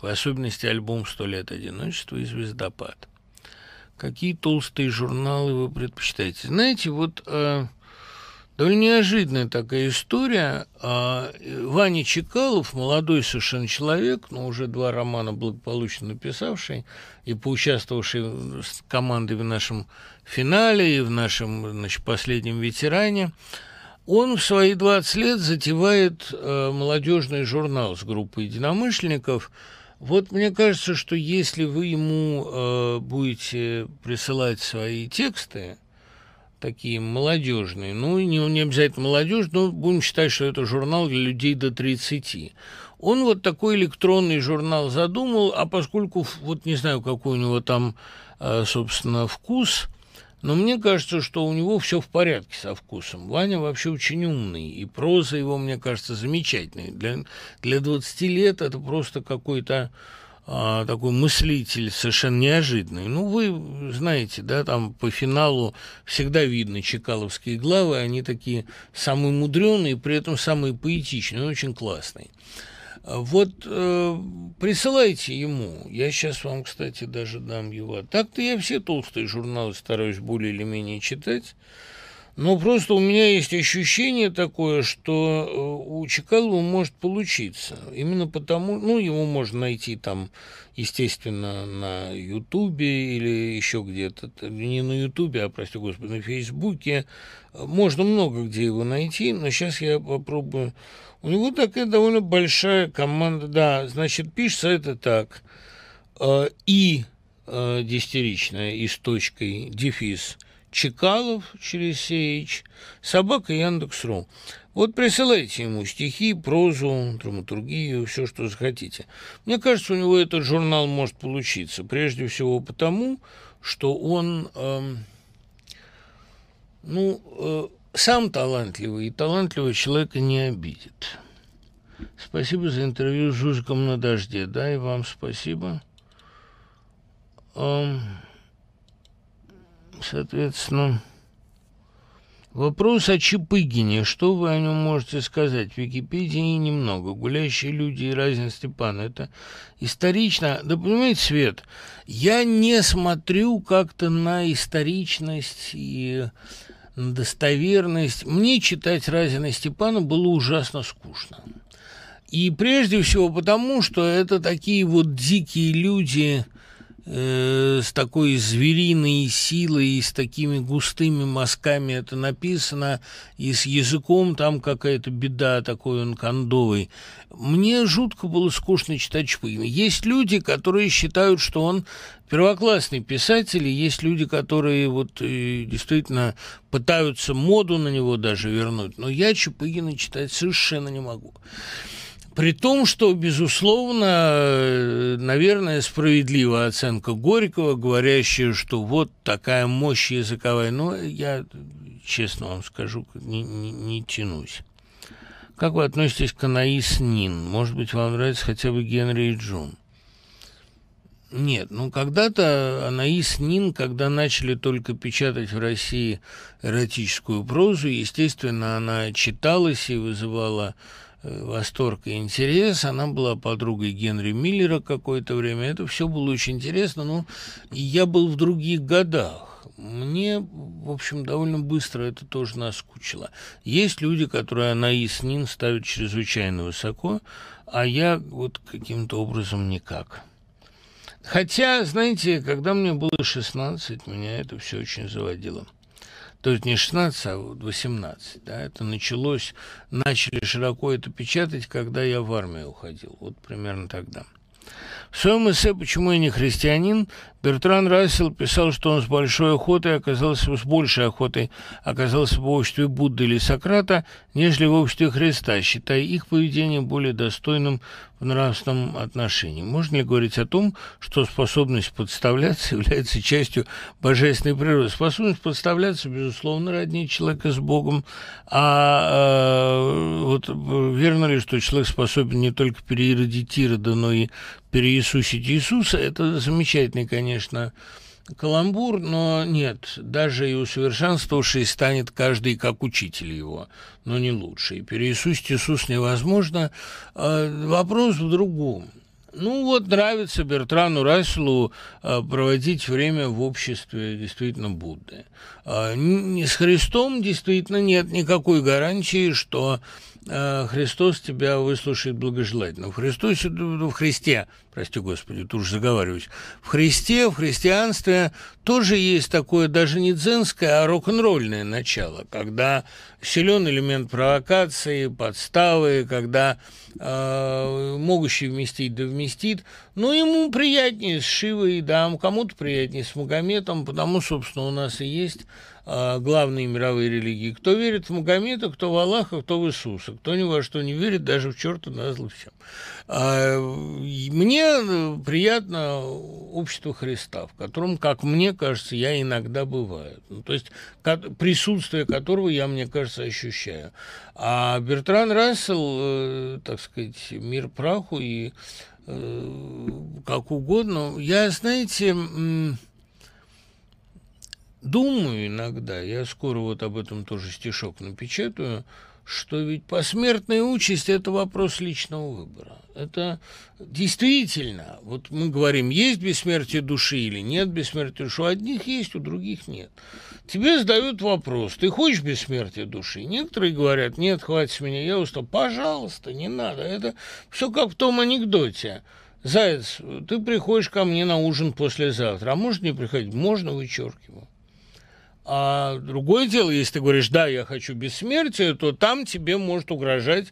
в особенности альбом «Сто лет одиночества» и «Звездопад». Какие толстые журналы вы предпочитаете? Знаете, вот... Э, Довольно неожиданная такая история. А, Ваня Чекалов, молодой совершенно человек, но уже два романа благополучно написавший и поучаствовавший с командой в нашем финале и в нашем значит, последнем ветеране, он в свои 20 лет затевает э, молодежный журнал с группой единомышленников. Вот мне кажется, что если вы ему э, будете присылать свои тексты, такие молодежные. Ну, не, не обязательно молодежь, но будем считать, что это журнал для людей до 30. Он вот такой электронный журнал задумал, а поскольку, вот не знаю, какой у него там, а, собственно, вкус, но мне кажется, что у него все в порядке со вкусом. Ваня вообще очень умный, и проза его, мне кажется, замечательной. Для, для 20 лет это просто какой-то а, такой мыслитель совершенно неожиданный. Ну, вы знаете, да, там по финалу всегда видно чекаловские главы, они такие самые мудреные, при этом самые поэтичные, очень классные. Вот э, присылайте ему. Я сейчас вам, кстати, даже дам его. Так-то я все толстые журналы стараюсь более или менее читать. Но просто у меня есть ощущение такое, что э, у Чекалова может получиться. Именно потому, ну, его можно найти там, естественно, на Ютубе или еще где-то. Не на Ютубе, а, прости господи, на Фейсбуке. Можно много где его найти, но сейчас я попробую. У него такая довольно большая команда. Да, значит, пишется это так. Э, и э, десятиричная, и с точкой, дефис – Чекалов через Сеич, собака Яндекс.ру. Вот присылайте ему стихи, прозу, драматургию, все, что захотите. Мне кажется, у него этот журнал может получиться. Прежде всего потому, что он, э, ну, э, сам талантливый, и талантливого человека не обидит. Спасибо за интервью с Жужиком на дожде. Да, и вам спасибо. Эм... Соответственно, вопрос о Чапыгине. Что вы о нем можете сказать? В Википедии немного. «Гулящие люди» и «Разин Степан» — это исторично. Да понимаете, Свет, я не смотрю как-то на историчность и на достоверность. Мне читать Разина Степана было ужасно скучно. И прежде всего потому, что это такие вот дикие люди, Э, с такой звериной силой и с такими густыми мазками это написано, и с языком там какая-то беда, такой он кондовый. Мне жутко было скучно читать Чапыгина. Есть люди, которые считают, что он первоклассный писатель, и есть люди, которые вот э, действительно пытаются моду на него даже вернуть. Но я Чапыгина читать совершенно не могу. При том, что, безусловно, наверное, справедливая оценка Горького, говорящая, что вот такая мощь языковая, но я, честно вам скажу, не, не, не тянусь. Как вы относитесь к Анаис Нин? Может быть, вам нравится хотя бы Генри и Джун? Нет, ну когда-то Анаис Нин, когда начали только печатать в России эротическую прозу, естественно, она читалась и вызывала э, восторг и интерес. Она была подругой Генри Миллера какое-то время. Это все было очень интересно, но я был в других годах. Мне, в общем, довольно быстро это тоже наскучило. Есть люди, которые Анаис Нин ставят чрезвычайно высоко, а я вот каким-то образом никак. Хотя, знаете, когда мне было 16, меня это все очень заводило. То есть не 16, а 18. Да, это началось, начали широко это печатать, когда я в армию уходил. Вот примерно тогда. В своем эссе «Почему я не христианин» Бертран Рассел писал, что он с большой охотой оказался, с большей охотой оказался в обществе Будды или Сократа, нежели в обществе Христа, считая их поведение более достойным в нравственном отношении. Можно ли говорить о том, что способность подставляться является частью божественной природы? Способность подставляться, безусловно, роднее человека с Богом. А, а вот верно ли, что человек способен не только переродить Ирода, но и переиисусить Иисуса? Это замечательный, конечно, каламбур, но нет, даже и усовершенствовавший станет каждый как учитель его, но не лучше. И переисусить Иисус невозможно. А вопрос в другом. Ну вот нравится Бертрану Расселу а, проводить время в обществе действительно Будды. А, с Христом действительно нет никакой гарантии, что Христос тебя выслушает благожелательно. В Христосе, в Христе, прости Господи, тут уже заговариваюсь, в Христе, в христианстве тоже есть такое даже не дзенское, а рок-н-ролльное начало, когда силен элемент провокации, подставы, когда э, могущий вместить да вместит, но ему приятнее с Шивой, да, кому-то приятнее с Магометом, потому, собственно, у нас и есть а, главные мировые религии. Кто верит в Магомеда, кто в Аллаха, кто в Иисуса. Кто ни во что не верит, даже в черта назло всем. А, мне приятно общество Христа, в котором, как мне кажется, я иногда бываю. Ну, то есть присутствие которого я, мне кажется, ощущаю. А Бертран Рассел, э, так сказать, мир праху и э, как угодно. Я, знаете, Думаю иногда, я скоро вот об этом тоже стишок напечатаю, что ведь посмертная участь – это вопрос личного выбора. Это действительно, вот мы говорим, есть бессмертие души или нет бессмертия души, у одних есть, у других нет. Тебе задают вопрос, ты хочешь бессмертия души? Некоторые говорят, нет, хватит с меня, я устал. Пожалуйста, не надо. Это все как в том анекдоте. Заяц, ты приходишь ко мне на ужин послезавтра, а можно не приходить? Можно, вычеркиваю. А другое дело, если ты говоришь, да, я хочу бессмертия, то там тебе может угрожать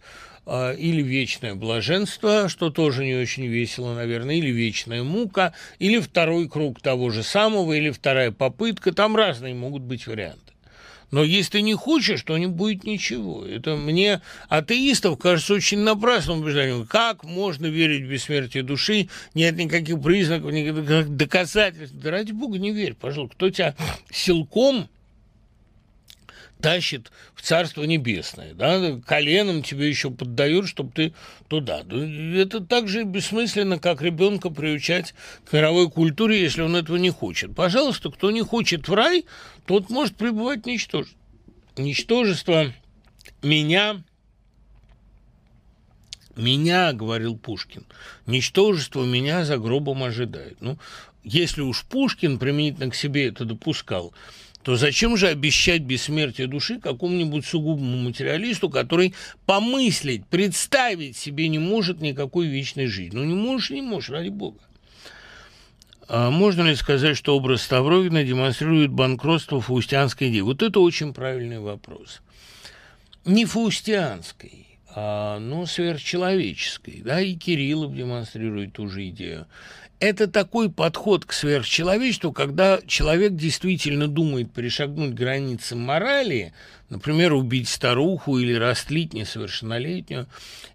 а, или вечное блаженство, что тоже не очень весело, наверное, или вечная мука, или второй круг того же самого, или вторая попытка. Там разные могут быть варианты. Но если ты не хочешь, то не будет ничего. Это мне атеистов кажется очень напрасным убеждением. Как можно верить в бессмертие души? Нет никаких признаков, никаких доказательств. Да ради бога не верь, пожалуйста. Кто тебя силком тащит в Царство Небесное, да, коленом тебе еще поддают, чтобы ты туда. Это так же бессмысленно, как ребенка приучать к мировой культуре, если он этого не хочет. Пожалуйста, кто не хочет в рай, тот может пребывать ничтожество. Ничтожество меня меня, говорил Пушкин, ничтожество меня за гробом ожидает. Ну, если уж Пушкин применительно к себе это допускал, то зачем же обещать бессмертие души какому-нибудь сугубому материалисту, который помыслить, представить себе не может никакой вечной жизни? Ну, не можешь, не можешь, ради бога. А можно ли сказать, что образ Ставровина демонстрирует банкротство фаустианской идеи? Вот это очень правильный вопрос. Не фаустианской, а, ну, сверхчеловеческой, да, и Кириллов демонстрирует ту же идею. Это такой подход к сверхчеловечеству, когда человек действительно думает перешагнуть границы морали, например, убить старуху или растлить несовершеннолетнюю,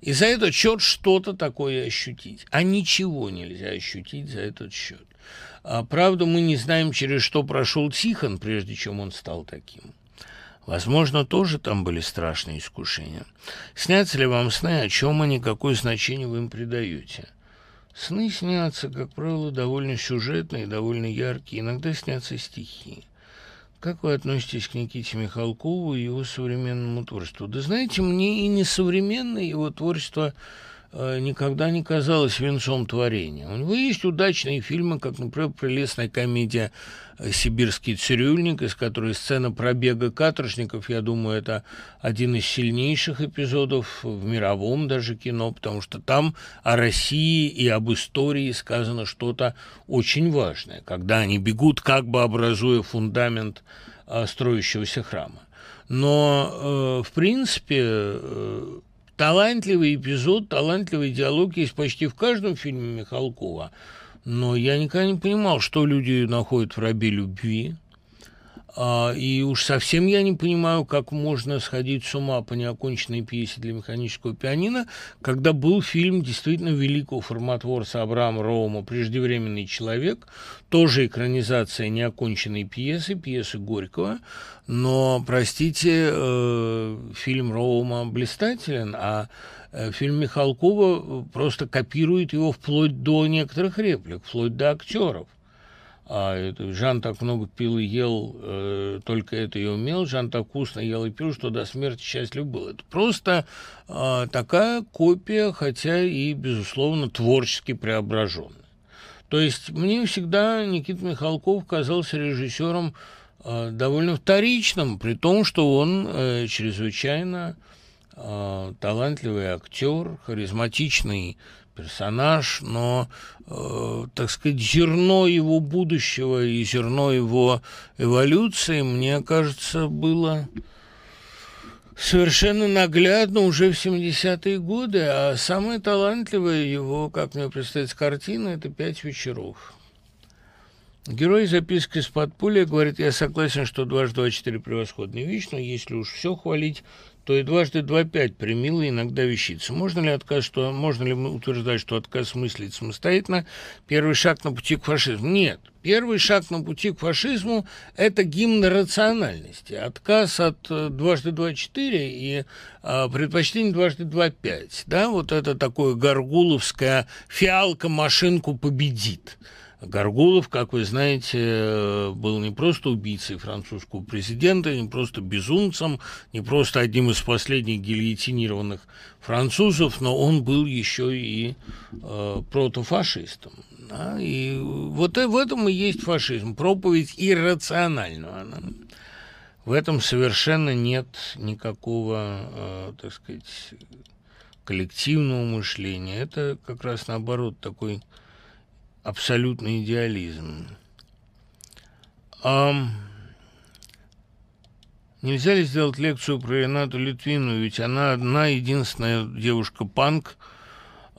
и за этот счет что-то такое ощутить. А ничего нельзя ощутить за этот счет. А, правда, мы не знаем, через что прошел Тихон, прежде чем он стал таким. Возможно, тоже там были страшные искушения. Снятся ли вам сны, о чем они, какое значение вы им придаете? Сны снятся, как правило, довольно сюжетные, довольно яркие, иногда снятся стихи. Как вы относитесь к Никите Михалкову и его современному творчеству? Да знаете, мне и не современное его творчество никогда не казалось венцом творения. У него есть удачные фильмы, как, например, прелестная комедия э, «Сибирский цирюльник», из которой сцена пробега каторжников, я думаю, это один из сильнейших эпизодов в мировом даже кино, потому что там о России и об истории сказано что-то очень важное, когда они бегут, как бы образуя фундамент э, строящегося храма. Но, в принципе, талантливый эпизод, талантливый диалог есть почти в каждом фильме Михалкова. Но я никогда не понимал, что люди находят в рабе любви. А, и уж совсем я не понимаю, как можно сходить с ума по неоконченной пьесе для механического пианино, когда был фильм действительно великого форматворца Абрама Роума «Преждевременный человек», тоже экранизация неоконченной пьесы, пьесы Горького, но, простите, э, фильм Роума блистателен, а э, фильм Михалкова просто копирует его вплоть до некоторых реплик, вплоть до актеров. А Жан так много пил и ел, э, только это и умел. Жан так вкусно ел и пил, что до смерти счастлив был. Это просто э, такая копия, хотя и, безусловно, творчески преображенная. То есть мне всегда Никита Михалков казался режиссером э, довольно вторичным, при том, что он э, чрезвычайно э, талантливый актер, харизматичный персонаж, но, э, так сказать, зерно его будущего и зерно его эволюции, мне кажется, было совершенно наглядно уже в 70-е годы, а самая талантливая его, как мне представить, картина – это «Пять вечеров». Герой записки из подполья говорит, я согласен, что дважды два четыре превосходная вещь, но если уж все хвалить, то и дважды два пять примило иногда вещица. Можно ли отказ, что можно ли утверждать, что отказ мыслить самостоятельно первый шаг на пути к фашизму? Нет. Первый шаг на пути к фашизму – это гимн рациональности. Отказ от э, дважды два четыре и а, предпочтение дважды два пять. Да, вот это такое горгуловское «фиалка-машинку победит». Гаргулов, как вы знаете, был не просто убийцей французского президента, не просто безумцем, не просто одним из последних гильотинированных французов, но он был еще и э, протофашистом. Да? И вот в этом и есть фашизм, проповедь иррационального. В этом совершенно нет никакого, э, так сказать, коллективного мышления. Это как раз наоборот такой абсолютный идеализм. А нельзя ли сделать лекцию про Ренату Литвину, ведь она одна единственная девушка-панк.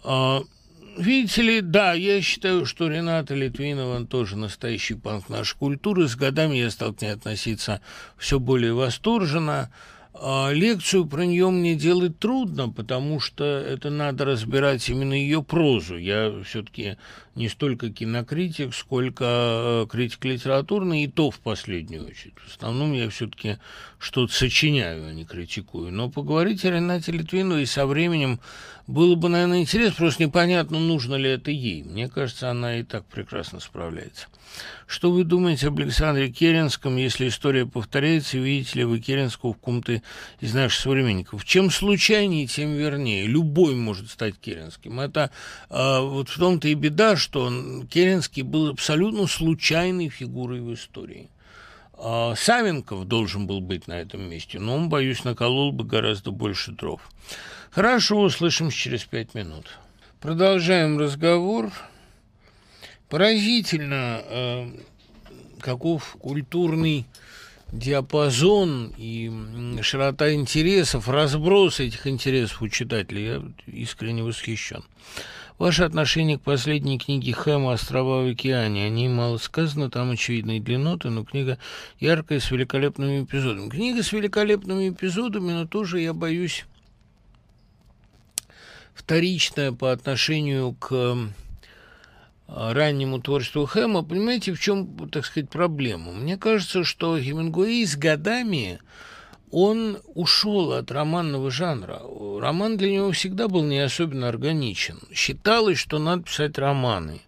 А, видите ли, да, я считаю, что Рената Литвинова тоже настоящий панк нашей культуры. С годами я стал к ней относиться все более восторженно. А лекцию про нее мне делать трудно, потому что это надо разбирать именно ее прозу. Я все-таки не столько кинокритик, сколько э, критик литературный, и то в последнюю очередь. В основном я все-таки что-то сочиняю, а не критикую. Но поговорить о Ренате Литвиновой со временем было бы, наверное, интересно, просто непонятно, нужно ли это ей. Мне кажется, она и так прекрасно справляется. Что вы думаете об Александре Керенском, если история повторяется, видите ли вы Керенского в ком-то из наших современников? Чем случайнее, тем вернее. Любой может стать Керенским. Это э, вот в том-то и беда, что он, Керенский был абсолютно случайной фигурой в истории. А Савенков должен был быть на этом месте, но он, боюсь, наколол бы гораздо больше дров. Хорошо, услышимся через пять минут. Продолжаем разговор. Поразительно, э, каков культурный диапазон и широта интересов, разброс этих интересов у читателей. Я искренне восхищен. Ваше отношение к последней книге Хэма «Острова в океане». О ней мало сказано, там очевидные длинноты, но книга яркая, с великолепными эпизодами. Книга с великолепными эпизодами, но тоже, я боюсь, вторичная по отношению к раннему творчеству Хэма. Понимаете, в чем, так сказать, проблема? Мне кажется, что Хемингуэй с годами он ушел от романного жанра. Роман для него всегда был не особенно органичен. Считалось, что надо писать романы.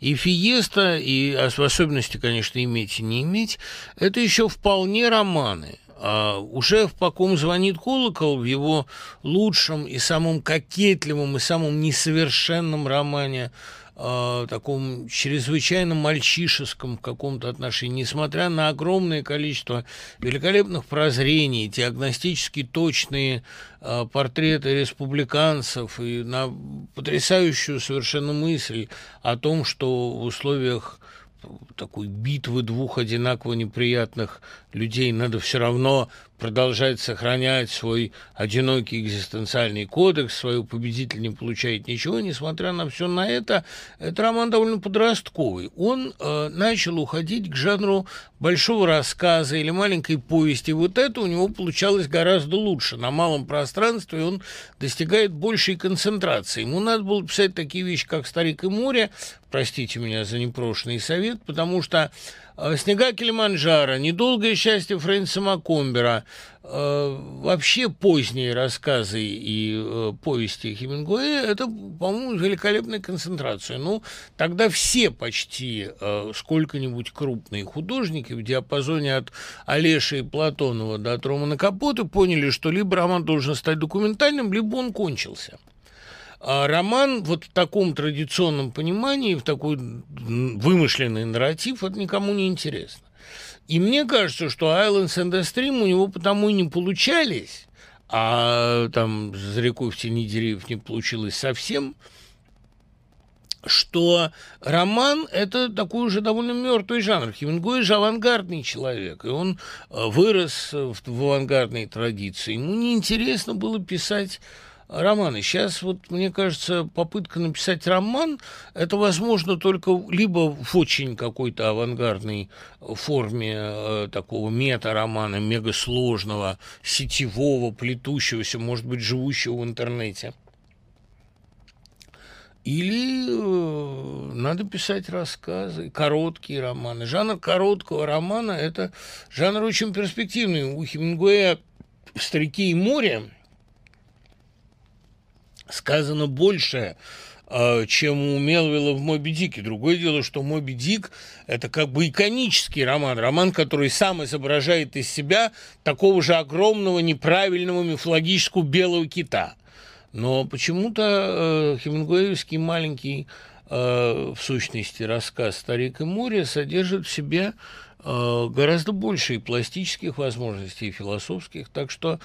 И Фиеста, и в особенности, конечно, иметь и не иметь, это еще вполне романы. А уже в «По звонит колокол» в его лучшем и самом кокетливом и самом несовершенном романе э, таком чрезвычайно мальчишеском каком-то отношении, несмотря на огромное количество великолепных прозрений, диагностически точные э, портреты республиканцев и на потрясающую совершенно мысль о том, что в условиях такой битвы двух одинаково неприятных людей надо все равно продолжает сохранять свой одинокий экзистенциальный кодекс, свою победитель не получает ничего, несмотря на все на это, этот роман довольно подростковый. Он э, начал уходить к жанру большого рассказа или маленькой повести. Вот это у него получалось гораздо лучше. На малом пространстве он достигает большей концентрации. Ему надо было писать такие вещи, как «Старик и море», простите меня за непрошенный совет, потому что «Снега Килиманджаро», «Недолгое счастье» Фрэнсиса Маккомбера, э, вообще поздние рассказы и э, повести Хемингуэя – это, по-моему, великолепная концентрация. Ну, тогда все почти сколько-нибудь крупные художники в диапазоне от Олеши и Платонова до Тромана Капота поняли, что либо роман должен стать документальным, либо он кончился – а роман вот в таком традиционном понимании, в такой вымышленный нарратив, это никому не интересно. И мне кажется, что Islands and the Stream у него потому и не получались, а там «За рекой в тени деревьев» не получилось совсем, что роман – это такой уже довольно мертвый жанр. Хемингуэй же авангардный человек, и он э, вырос в, авангардной традиции. Ему неинтересно было писать романы. Сейчас вот, мне кажется, попытка написать роман, это возможно только либо в очень какой-то авангардной форме э, такого мета-романа, мегасложного, сетевого, плетущегося, может быть, живущего в интернете. Или э, надо писать рассказы, короткие романы. Жанр короткого романа – это жанр очень перспективный. У Хемингуэя «Старики и море» сказано больше, а, чем у Мелвилла в «Моби Дике». Другое дело, что «Моби Дик» — это как бы иконический роман, роман, который сам изображает из себя такого же огромного, неправильного мифологического белого кита. Но почему-то э, Хемингуэевский маленький, э, в сущности, рассказ «Старик и море» содержит в себе гораздо больше и пластических возможностей, и философских. Так что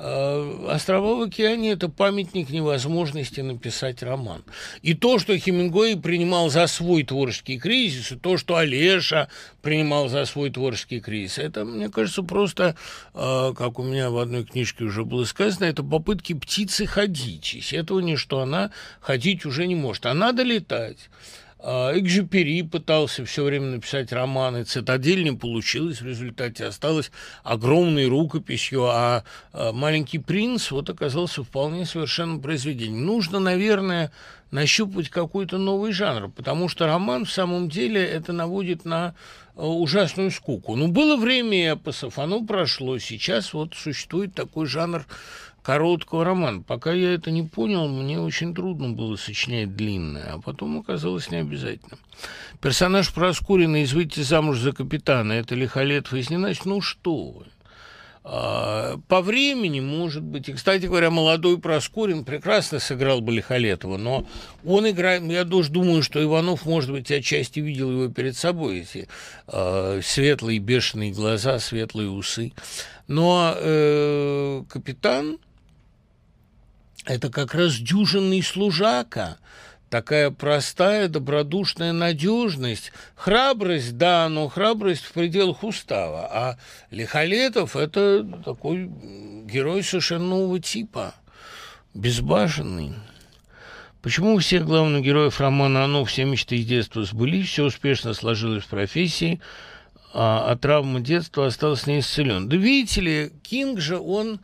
Э, острова в океане – это памятник невозможности написать роман. И то, что Хемингуэй принимал за свой творческий кризис, и то, что Олеша принимал за свой творческий кризис, это, мне кажется, просто, э, как у меня в одной книжке уже было сказано, это попытки птицы ходить. Из этого ничто она ходить уже не может. А надо летать. А, Экзюпери пытался все время написать романы, «Цитадель» не получилось, в результате осталась огромной рукописью, а, а «Маленький принц» вот оказался вполне совершенным произведением. Нужно, наверное, нащупать какой-то новый жанр, потому что роман в самом деле это наводит на а, ужасную скуку. Ну, было время эпосов, оно прошло, сейчас вот существует такой жанр короткого романа. Пока я это не понял, мне очень трудно было сочинять длинное, а потом оказалось необязательно. Персонаж Проскурина из «Выйти замуж за капитана» – это Лихолетов и Сненач? Ну что вы! А, по времени, может быть. И, кстати говоря, молодой Проскурин прекрасно сыграл бы Лихолетова, но он играет... Я тоже думаю, что Иванов, может быть, отчасти видел его перед собой, эти э, светлые бешеные глаза, светлые усы. Но э, капитан это как раз дюжинный служака, такая простая, добродушная надежность. Храбрость, да, но храбрость в пределах устава. А Лихолетов – это такой герой совершенно нового типа, безбашенный. Почему у всех главных героев романа «Оно» все мечты с детства сбылись, все успешно сложилось в профессии, а, а травма детства осталась неисцелен? Да видите ли, Кинг же, он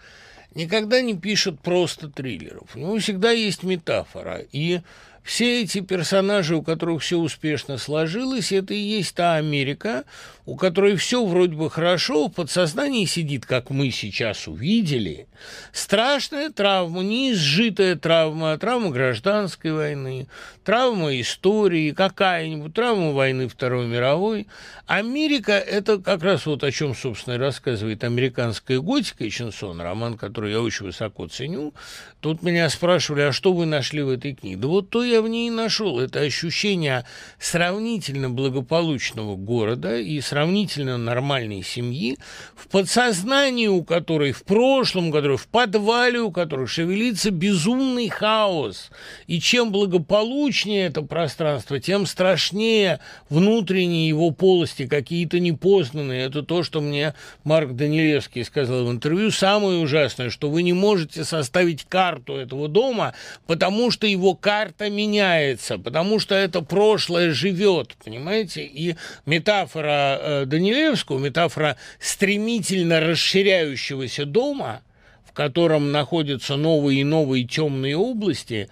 никогда не пишет просто триллеров. У него всегда есть метафора. И все эти персонажи, у которых все успешно сложилось, это и есть та Америка, у которой все вроде бы хорошо, в подсознании сидит, как мы сейчас увидели, страшная травма, не изжитая травма, травма гражданской войны, травма истории, какая-нибудь травма войны Второй мировой. Америка – это как раз вот о чем, собственно, рассказывает «Американская готика» Ченсон, роман, который я очень высоко ценю. Тут меня спрашивали, а что вы нашли в этой книге? Да вот то я в ней и нашел. Это ощущение сравнительно благополучного города и сравнительно нормальной семьи, в подсознании у которой, в прошлом, которой, в подвале у которой шевелится безумный хаос. И чем благополучнее это пространство, тем страшнее внутренние его полости, какие-то непознанные. Это то, что мне Марк Данилевский сказал в интервью. Самое ужасное, что вы не можете составить карту этого дома, потому что его карта меняется, потому что это прошлое живет, понимаете? И метафора Э, Данилевского, метафора стремительно расширяющегося дома, в котором находятся новые и новые темные области,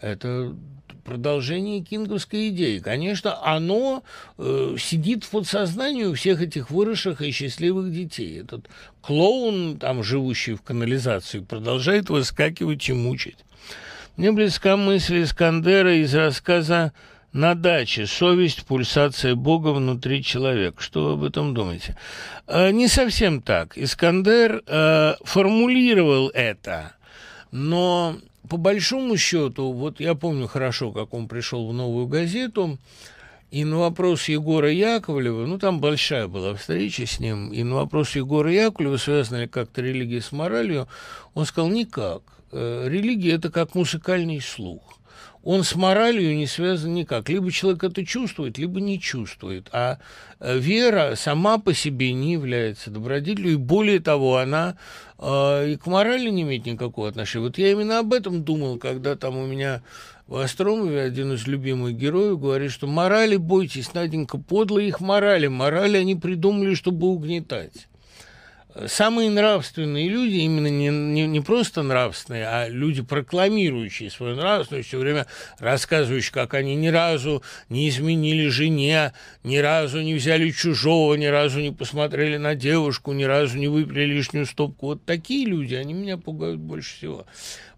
это продолжение кинговской идеи. Конечно, оно э, сидит в подсознании у всех этих выросших и счастливых детей. Этот клоун, там живущий в канализации, продолжает выскакивать и мучить. Мне близка мысль Искандера из рассказа на даче. Совесть, пульсация Бога внутри человека. Что вы об этом думаете? Э, не совсем так. Искандер э, формулировал это, но по большому счету, вот я помню хорошо, как он пришел в новую газету, и на вопрос Егора Яковлева, ну, там большая была встреча с ним, и на вопрос Егора Яковлева, связана ли как-то религия с моралью, он сказал, никак. Э, религия – это как музыкальный слух он с моралью не связан никак. Либо человек это чувствует, либо не чувствует. А э, вера сама по себе не является добродетелью, и более того, она э, и к морали не имеет никакого отношения. Вот я именно об этом думал, когда там у меня в Остромове один из любимых героев говорит, что морали бойтесь, Наденька, подлые их морали. Морали они придумали, чтобы угнетать самые нравственные люди, именно не, не, не просто нравственные, а люди, прокламирующие свою нравственность, все время рассказывающие, как они ни разу не изменили жене, ни разу не взяли чужого, ни разу не посмотрели на девушку, ни разу не выпили лишнюю стопку. Вот такие люди, они меня пугают больше всего.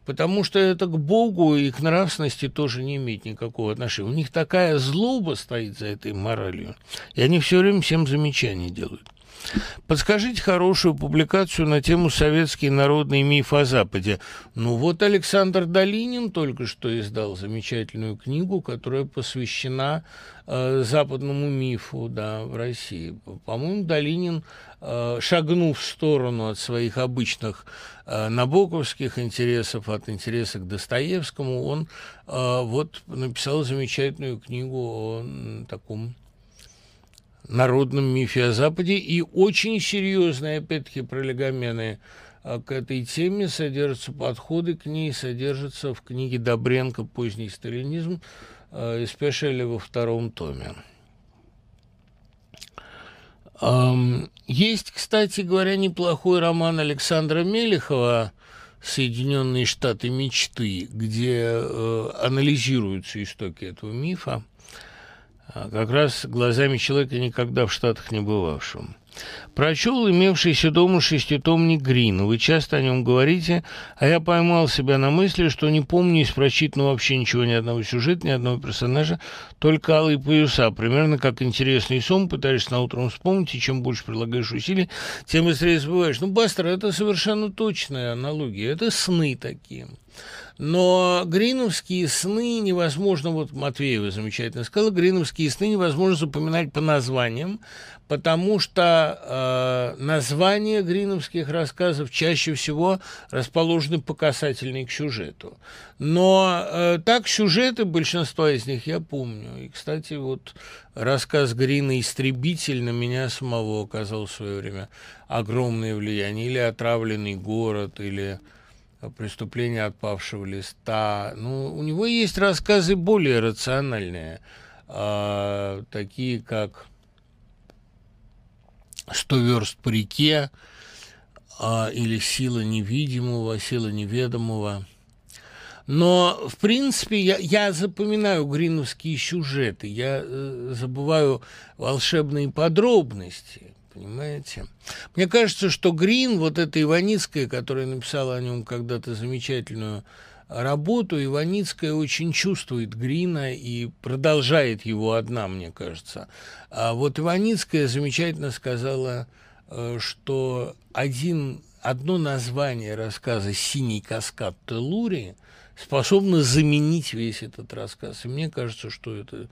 Потому что это к Богу и к нравственности тоже не имеет никакого отношения. У них такая злоба стоит за этой моралью, и они все время всем замечания делают. Подскажите хорошую публикацию на тему «Советский народный миф о Западе». Ну вот Александр Долинин только что издал замечательную книгу, которая посвящена э, западному мифу да, в России. По-моему, Долинин, э, шагнув в сторону от своих обычных э, набоковских интересов, от интереса к Достоевскому, он э, вот написал замечательную книгу о таком народном мифе о Западе и очень серьезные, опять-таки, пролегомены а, к этой теме содержатся подходы к ней, содержатся в книге Добренко «Поздний сталинизм» э, Спешели во втором томе. Есть, кстати говоря, неплохой роман Александра Мелехова «Соединенные Штаты мечты», где э, анализируются истоки этого мифа. А как раз глазами человека, никогда в Штатах не бывавшего. Прочел имевшийся дома шеститомник Грин. Вы часто о нем говорите, а я поймал себя на мысли, что не помню из прочитанного вообще ничего, ни одного сюжета, ни одного персонажа, только алые пояса. Примерно как интересный сон, пытаешься на утром вспомнить, и чем больше прилагаешь усилий, тем быстрее забываешь. Ну, Бастер, это совершенно точная аналогия. Это сны такие. Но гриновские сны невозможно, вот Матвеева замечательно сказала, гриновские сны невозможно запоминать по названиям, потому что э, названия гриновских рассказов чаще всего расположены по касательной к сюжету. Но э, так сюжеты, большинства из них я помню. И, кстати, вот рассказ Грина «Истребитель» на меня самого оказал в свое время огромное влияние. Или «Отравленный город», или «Преступление отпавшего листа». Ну, у него есть рассказы более рациональные, э, такие как «Сто верст по реке», э, или «Сила невидимого», «Сила неведомого». Но, в принципе, я, я запоминаю гриновские сюжеты, я э, забываю волшебные подробности, понимаете? Мне кажется, что Грин, вот эта Иваницкая, которая написала о нем когда-то замечательную работу, Иваницкая очень чувствует Грина и продолжает его одна, мне кажется. А вот Иваницкая замечательно сказала, э, что один, одно название рассказа «Синий каскад Телури» способна заменить весь этот рассказ. И мне кажется, что это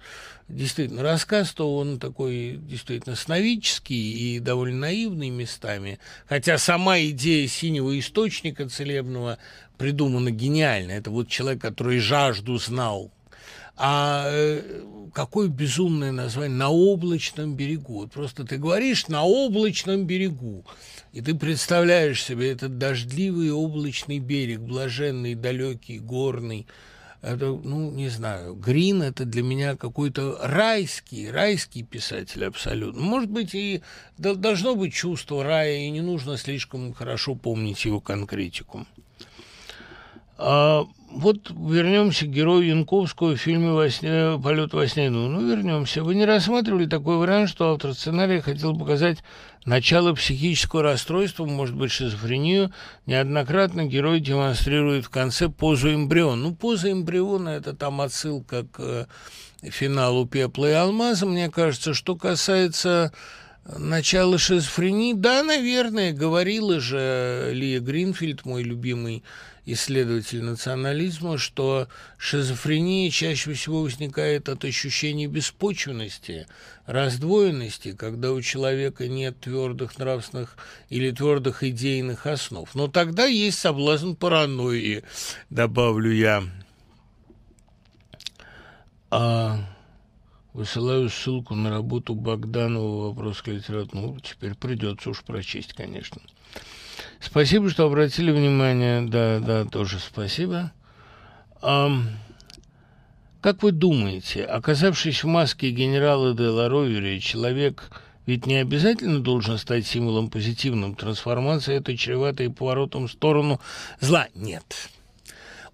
действительно рассказ-то он такой действительно сновидческий и довольно наивный местами. Хотя сама идея синего источника целебного придумана гениально. Это вот человек, который жажду знал. А э, какое безумное название «На облачном берегу». Вот просто ты говоришь «На облачном берегу». И ты представляешь себе этот дождливый облачный берег, блаженный, далекий, горный. Это, ну, не знаю, Грин – это для меня какой-то райский, райский писатель абсолютно. Может быть, и должно быть чувство рая, и не нужно слишком хорошо помнить его конкретику. А, вот вернемся к герою Янковского в фильме во сне, «Полет во сне». Ну, ну, вернемся. Вы не рассматривали такой вариант, что автор сценария хотел показать начало психического расстройства, может быть, шизофрению. Неоднократно герой демонстрирует в конце позу эмбриона. Ну, поза эмбриона – это там отсылка к финалу «Пепла и алмаза». Мне кажется, что касается начала шизофрении, да, наверное, говорила же Лия Гринфильд, мой любимый исследователь национализма, что шизофрения чаще всего возникает от ощущения беспочвенности, раздвоенности, когда у человека нет твердых нравственных или твердых идейных основ. Но тогда есть соблазн паранойи, добавлю я. А высылаю ссылку на работу Богданова «Вопрос к литературе». Ну, теперь придется уж прочесть, конечно. Спасибо, что обратили внимание. Да, да, тоже спасибо. А, как вы думаете, оказавшись в маске генерала де Ларовери, человек ведь не обязательно должен стать символом позитивным. Трансформация – это чревато и поворотом в сторону зла. Нет.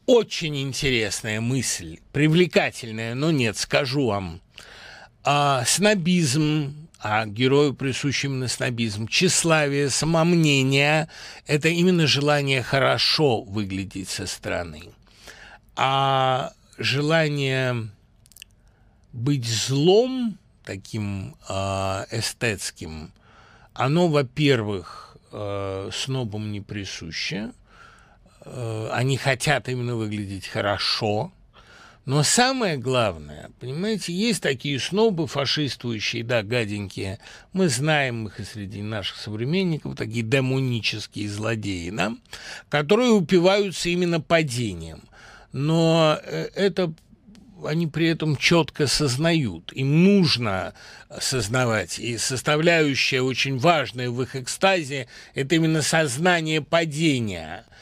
Очень интересная мысль, привлекательная, но нет, скажу вам. А, снобизм, а герою присущ именно снобизм. Тщеславие, самомнение – это именно желание хорошо выглядеть со стороны. А желание быть злом, таким э, эстетским, оно, во-первых, э, снобам не присуще. Э, они хотят именно выглядеть хорошо – но самое главное, понимаете, есть такие снобы фашистующие, да, гаденькие. Мы знаем их и среди наших современников, такие демонические злодеи, да, которые упиваются именно падением. Но э, это они при этом четко сознают. Им нужно сознавать. И составляющая очень важная в их экстазе – это именно сознание падения –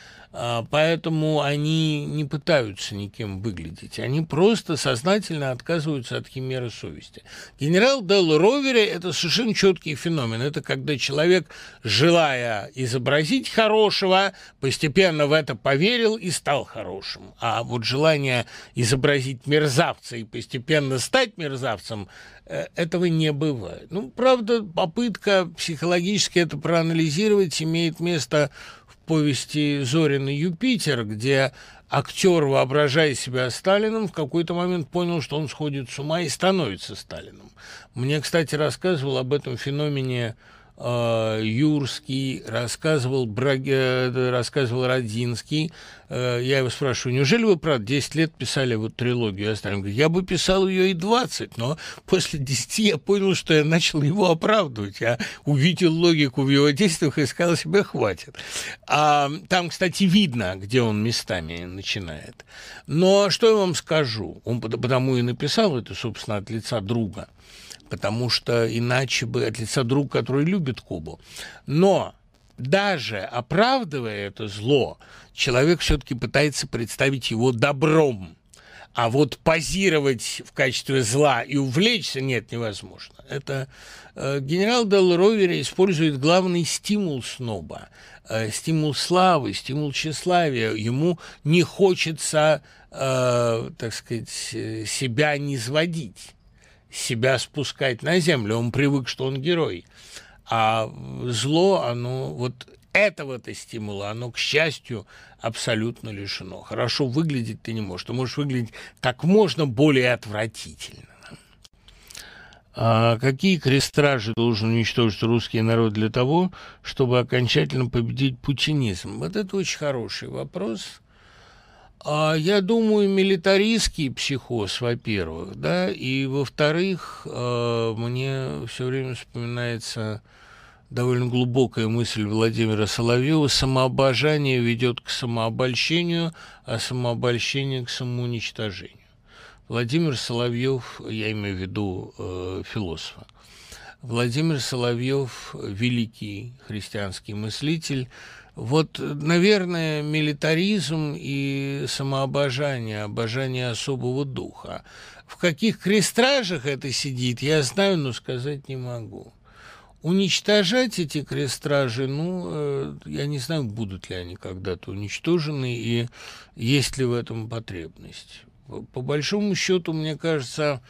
поэтому они не пытаются никем выглядеть. Они просто сознательно отказываются от химеры совести. Генерал Дел Ровери – это совершенно четкий феномен. Это когда человек, желая изобразить хорошего, постепенно в это поверил и стал хорошим. А вот желание изобразить мерзавца и постепенно стать мерзавцем э, этого не бывает. Ну, правда, попытка психологически это проанализировать имеет место повести Зорин и Юпитер, где актер, воображая себя Сталином, в какой-то момент понял, что он сходит с ума и становится Сталином. Мне, кстати, рассказывал об этом феномене Юрский, рассказывал, Браге, э, рассказывал Родинский. Э, я его спрашиваю, неужели вы, правда, 10 лет писали вот трилогию? Говорит, я бы писал ее и 20, но после 10 я понял, что я начал его оправдывать. Я увидел логику в его действиях и сказал себе, хватит. А, там, кстати, видно, где он местами начинает. Но что я вам скажу? Он потому и написал это, собственно, от лица друга потому что иначе бы от лица друга, который любит Кубу. Но даже оправдывая это зло, человек все-таки пытается представить его добром. А вот позировать в качестве зла и увлечься нет, невозможно. Это э, генерал Дел Ровери использует главный стимул сноба, э, стимул славы, стимул тщеславия. Ему не хочется, э, так сказать, себя не сводить себя спускать на землю. Он привык, что он герой. А зло, оно вот этого-то стимула, оно, к счастью, абсолютно лишено. Хорошо выглядеть ты не можешь. Ты можешь выглядеть как можно более отвратительно. А какие крестражи должен уничтожить русский народ для того, чтобы окончательно победить путинизм? Вот это очень хороший вопрос. А я думаю, милитаристский психоз, во-первых, да, и во-вторых, э, мне все время вспоминается довольно глубокая мысль Владимира Соловьева «самообожание ведет к самообольщению, а самообольщение к самоуничтожению». Владимир Соловьев, я имею в виду э, философа, Владимир Соловьев – великий христианский мыслитель, вот, наверное, милитаризм и самообожание, обожание особого духа. В каких крестражах это сидит, я знаю, но сказать не могу. Уничтожать эти крестражи, ну, э, я не знаю, будут ли они когда-то уничтожены и есть ли в этом потребность. По большому счету, мне кажется,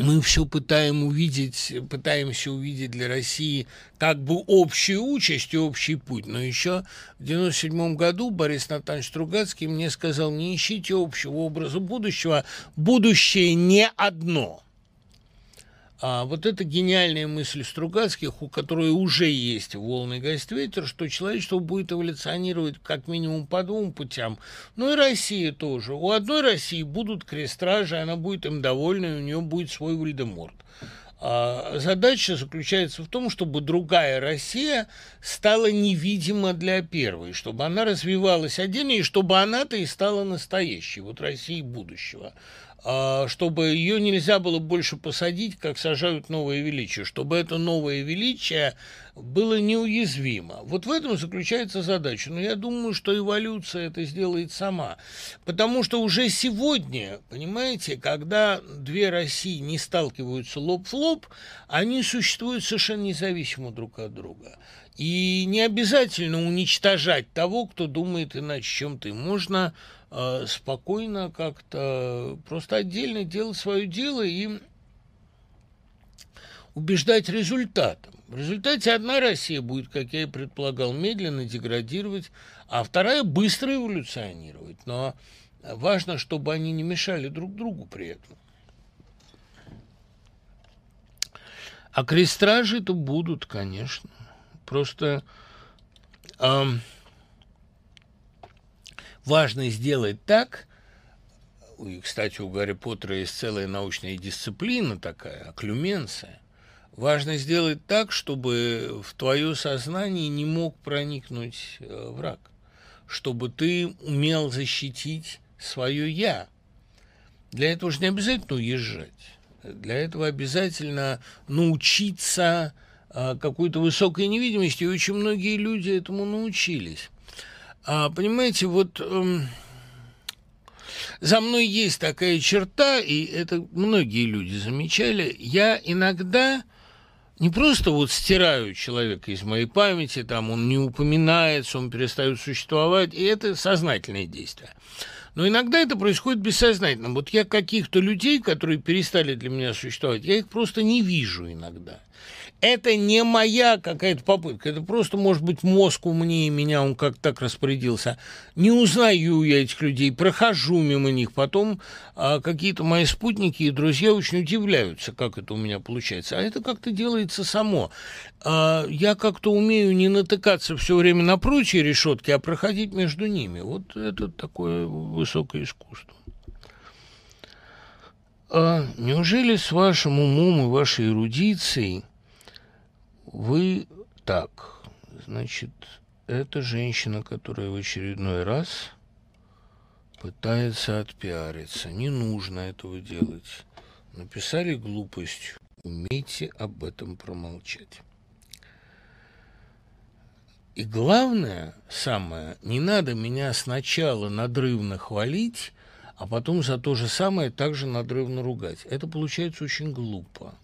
мы все пытаем увидеть, пытаемся увидеть для России как бы общую участь и общий путь. Но еще в 97 году Борис Натанович Стругацкий мне сказал, не ищите общего образа будущего, будущее не одно – а вот эта гениальная мысль Стругацких, у которой уже есть волны гастветер, что человечество будет эволюционировать как минимум по двум путям. Ну и Россия тоже. У одной России будут крестражи, она будет им довольна, и у нее будет свой Вальдеморт. А задача заключается в том, чтобы другая Россия стала невидима для первой, чтобы она развивалась отдельно, и чтобы она-то и стала настоящей, вот Россией будущего. А, чтобы ее нельзя было больше посадить, как сажают новое величие, чтобы это новое величие было неуязвимо. Вот в этом заключается задача. Но я думаю, что эволюция это сделает сама. Потому что уже сегодня, понимаете, когда две России не сталкиваются лоб в лоб, они существуют совершенно независимо друг от друга. И не обязательно уничтожать того, кто думает иначе, чем ты. Можно спокойно как-то просто отдельно делать свое дело и убеждать результатом. В результате одна Россия будет, как я и предполагал, медленно деградировать, а вторая быстро эволюционировать. Но важно, чтобы они не мешали друг другу при этом. А крестражи-то будут, конечно. Просто эм, важно сделать так, и, кстати, у Гарри Поттера есть целая научная дисциплина такая, оклюменция. Важно сделать так, чтобы в твое сознание не мог проникнуть э, враг, чтобы ты умел защитить свое «я». Для этого же не обязательно уезжать. Для этого обязательно научиться а, какой-то высокой невидимости, и очень многие люди этому научились. А, понимаете, вот эм, за мной есть такая черта, и это многие люди замечали. Я иногда не просто вот стираю человека из моей памяти, там он не упоминается, он перестает существовать, и это сознательное действие. Но иногда это происходит бессознательно. Вот я каких-то людей, которые перестали для меня существовать, я их просто не вижу иногда это не моя какая-то попытка, это просто, может быть, мозг умнее меня, он как так распорядился. Не узнаю я этих людей, прохожу мимо них, потом а, какие-то мои спутники и друзья очень удивляются, как это у меня получается. А это как-то делается само. А, я как-то умею не натыкаться все время на прочие решетки, а проходить между ними. Вот это такое высокое искусство. А неужели с вашим умом и вашей эрудицией вы так, значит, это женщина, которая в очередной раз пытается отпиариться. Не нужно этого делать. Написали глупость. Умейте об этом промолчать. И главное, самое, не надо меня сначала надрывно хвалить, а потом за то же самое также надрывно ругать. Это получается очень глупо.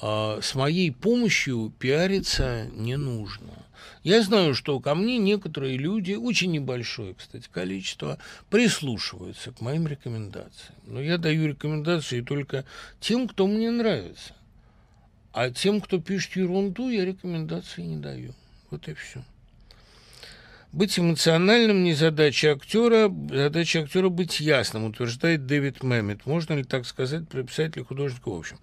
А с моей помощью пиариться не нужно. Я знаю, что ко мне некоторые люди, очень небольшое, кстати, количество, прислушиваются к моим рекомендациям. Но я даю рекомендации только тем, кто мне нравится. А тем, кто пишет ерунду, я рекомендации не даю. Вот и все. Быть эмоциональным не задача актера, задача актера быть ясным, утверждает Дэвид Мэммет. Можно ли так сказать про писателя художника в общем?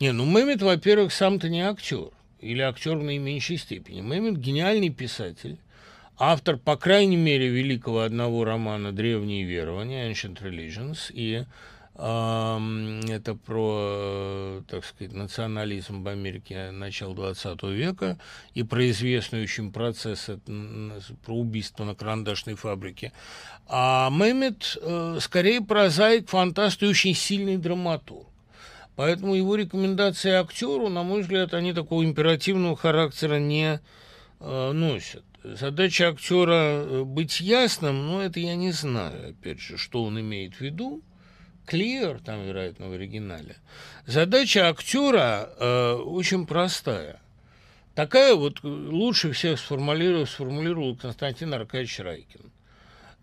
Не, ну Мэммет, во-первых, сам-то не актер, или актер в наименьшей степени. Мэммет гениальный писатель, автор, по крайней мере, великого одного романа «Древние верования» Ancient Religions и это про, так сказать, национализм в Америке начала 20 века и про известный очень процесс, про убийство на карандашной фабрике. А Мэммет э, скорее прозаик, фантаст и очень сильный драматург. Поэтому его рекомендации актеру, на мой взгляд, они такого императивного характера не э, носят. Задача актера э, быть ясным, но это я не знаю, опять же, что он имеет в виду. Clear, там, вероятно, в оригинале. Задача актера э, очень простая. Такая вот э, лучше всех сформулировал, сформулировал Константин Аркадьевич Райкин.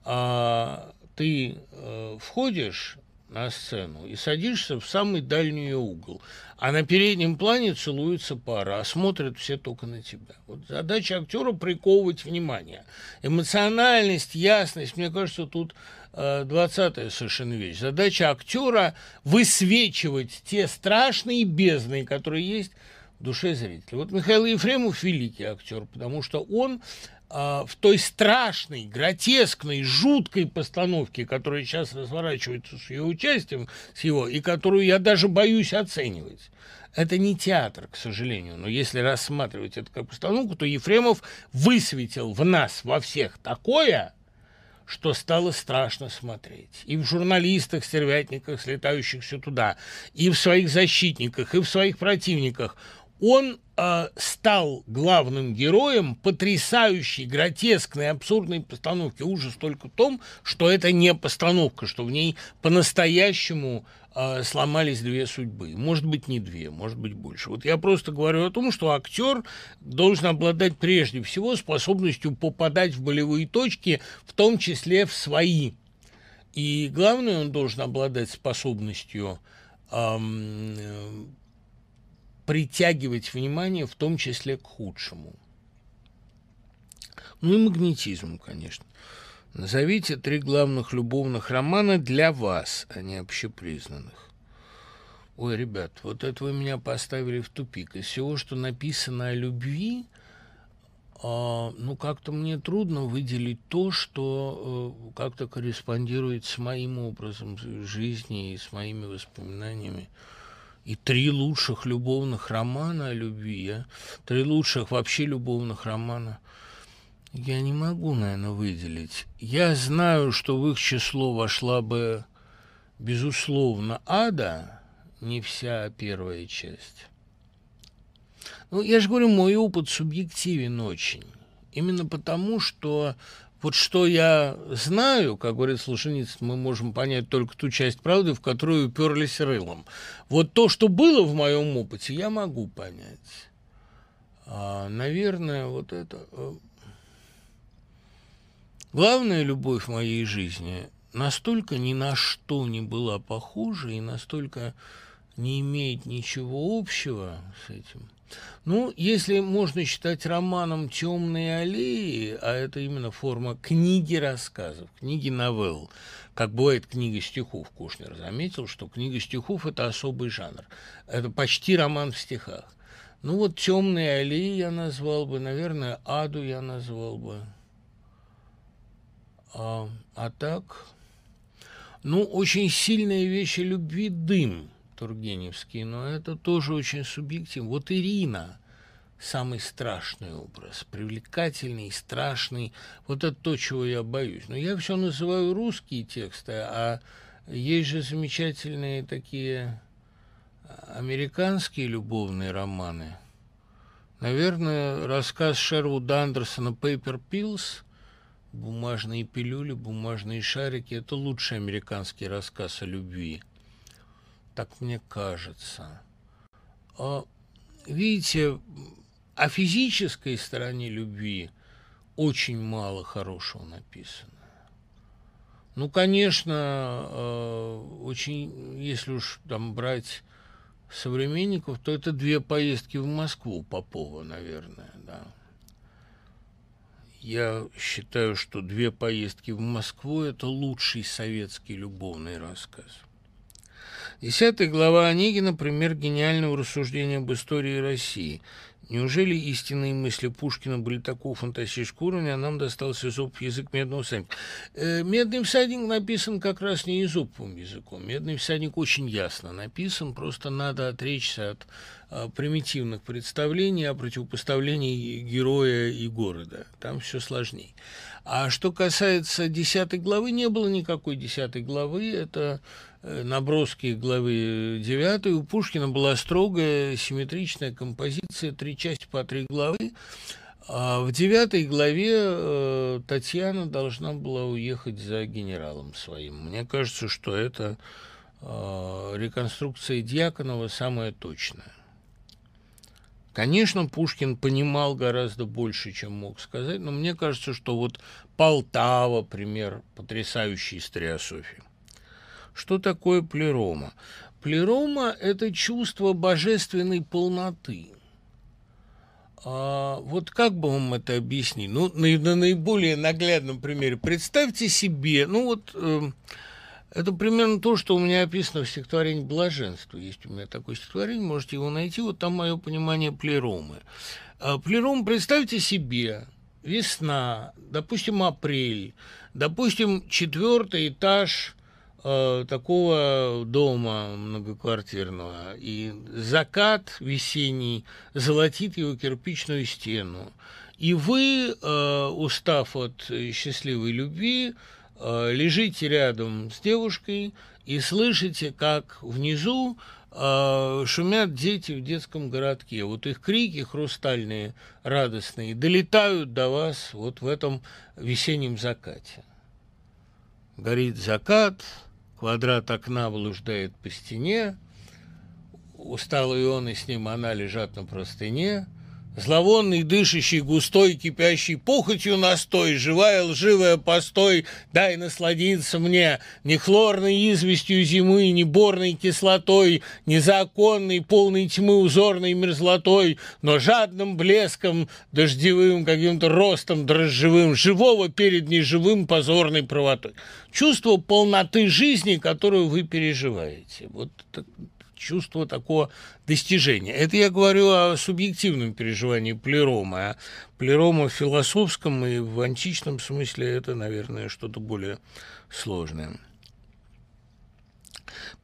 А, ты э, входишь на сцену и садишься в самый дальний угол, а на переднем плане целуется пара, а смотрят все только на тебя. Вот задача актера приковывать внимание. Эмоциональность, ясность, мне кажется, тут э, двадцатая совершенно вещь. Задача актера высвечивать те страшные бездны, которые есть в душе зрителя. Вот Михаил Ефремов великий актер, потому что он а, в той страшной, гротескной, жуткой постановке, которая сейчас разворачивается с ее участием, с его, и которую я даже боюсь оценивать. Это не театр, к сожалению, но если рассматривать это как постановку, то Ефремов высветил в нас, во всех, такое, что стало страшно смотреть. И в журналистах, стервятниках, слетающихся туда, и в своих защитниках, и в своих противниках – он э, стал главным героем потрясающей, гротескной, абсурдной постановки. Ужас только в том, что это не постановка, что в ней по-настоящему э, сломались две судьбы. Может быть, не две, может быть, больше. Вот я просто говорю о том, что актер должен обладать прежде всего способностью попадать в болевые точки, в том числе в свои. И главное, он должен обладать способностью притягивать внимание, в том числе к худшему. Ну и магнетизм, конечно. Назовите три главных любовных романа для вас, а не общепризнанных. Ой, ребят, вот это вы меня поставили в тупик. Из всего, что написано о любви, э, ну, как-то мне трудно выделить то, что э, как-то корреспондирует с моим образом жизни и с моими воспоминаниями и три лучших любовных романа о любви, а? три лучших вообще любовных романа я не могу, наверное, выделить. Я знаю, что в их число вошла бы, безусловно, «Ада», не вся первая часть. Ну, я же говорю, мой опыт субъективен очень. Именно потому, что вот что я знаю, как говорит Солженицын, мы можем понять только ту часть правды, в которую уперлись рылом. Вот то, что было в моем опыте, я могу понять. А, наверное, вот это... Э, главная любовь в моей жизни, настолько ни на что не была похожа и настолько не имеет ничего общего с этим. Ну, если можно считать романом «Темные аллеи», а это именно форма книги рассказов, книги новелл, как бывает книга стихов, Кушнер заметил, что книга стихов – это особый жанр. Это почти роман в стихах. Ну вот «Темные аллеи» я назвал бы, наверное, «Аду» я назвал бы. А, а так, ну, очень сильные вещи любви «Дым» Тургеневский, но это тоже очень субъективно. Вот Ирина – самый страшный образ, привлекательный, страшный. Вот это то, чего я боюсь. Но я все называю русские тексты, а есть же замечательные такие американские любовные романы. Наверное, рассказ Шервуда Андерсона «Paper Pills» «Бумажные пилюли, бумажные шарики» – это лучший американский рассказ о любви. Так мне кажется. А, видите, о физической стороне любви очень мало хорошего написано. Ну, конечно, э, очень, если уж там брать современников, то это две поездки в Москву Попова, наверное, да. Я считаю, что две поездки в Москву – это лучший советский любовный рассказ. Десятая глава Онегина – пример гениального рассуждения об истории России – Неужели истинные мысли Пушкина были такого фантастического уровня, а нам достался Изопов язык медного всадника? Э, «Медный всадник» написан как раз не Изоповым языком. «Медный всадник» очень ясно написан, просто надо отречься от а, примитивных представлений о противопоставлении героя и города. Там все сложнее. А что касается десятой главы, не было никакой десятой главы. Это наброски главы 9 у Пушкина была строгая симметричная композиция, три части по три главы. А в девятой главе э, Татьяна должна была уехать за генералом своим. Мне кажется, что это э, реконструкция Дьяконова самая точная. Конечно, Пушкин понимал гораздо больше, чем мог сказать, но мне кажется, что вот Полтава, пример потрясающей историософии. Что такое плерома? Плерома – это чувство божественной полноты. А, вот как бы вам это объяснить? Ну, на, на наиболее наглядном примере. Представьте себе, ну вот, э, это примерно то, что у меня описано в стихотворении «Блаженство». Есть у меня такое стихотворение, можете его найти. Вот там мое понимание плеромы. А, плером, представьте себе, весна, допустим, апрель, допустим, четвертый этаж такого дома многоквартирного, и закат весенний золотит его кирпичную стену. И вы, э, устав от счастливой любви, э, лежите рядом с девушкой и слышите, как внизу шумят дети в детском городке. Вот их крики хрустальные, радостные, долетают до вас вот в этом весеннем закате. Горит закат, Квадрат окна блуждает по стене. Усталый он и с ним она лежат на простыне. Зловонный, дышащий, густой, кипящий похотью настой, живая, лживая постой, дай насладиться мне ни хлорной известью зимы, ни борной кислотой, ни законной, полной тьмы узорной мерзлотой, но жадным блеском, дождевым каким-то ростом дрожжевым, живого перед неживым позорной правотой. Чувство полноты жизни, которую вы переживаете. Вот чувство такого достижения. Это я говорю о субъективном переживании плерома, а плерома в философском и в античном смысле это, наверное, что-то более сложное.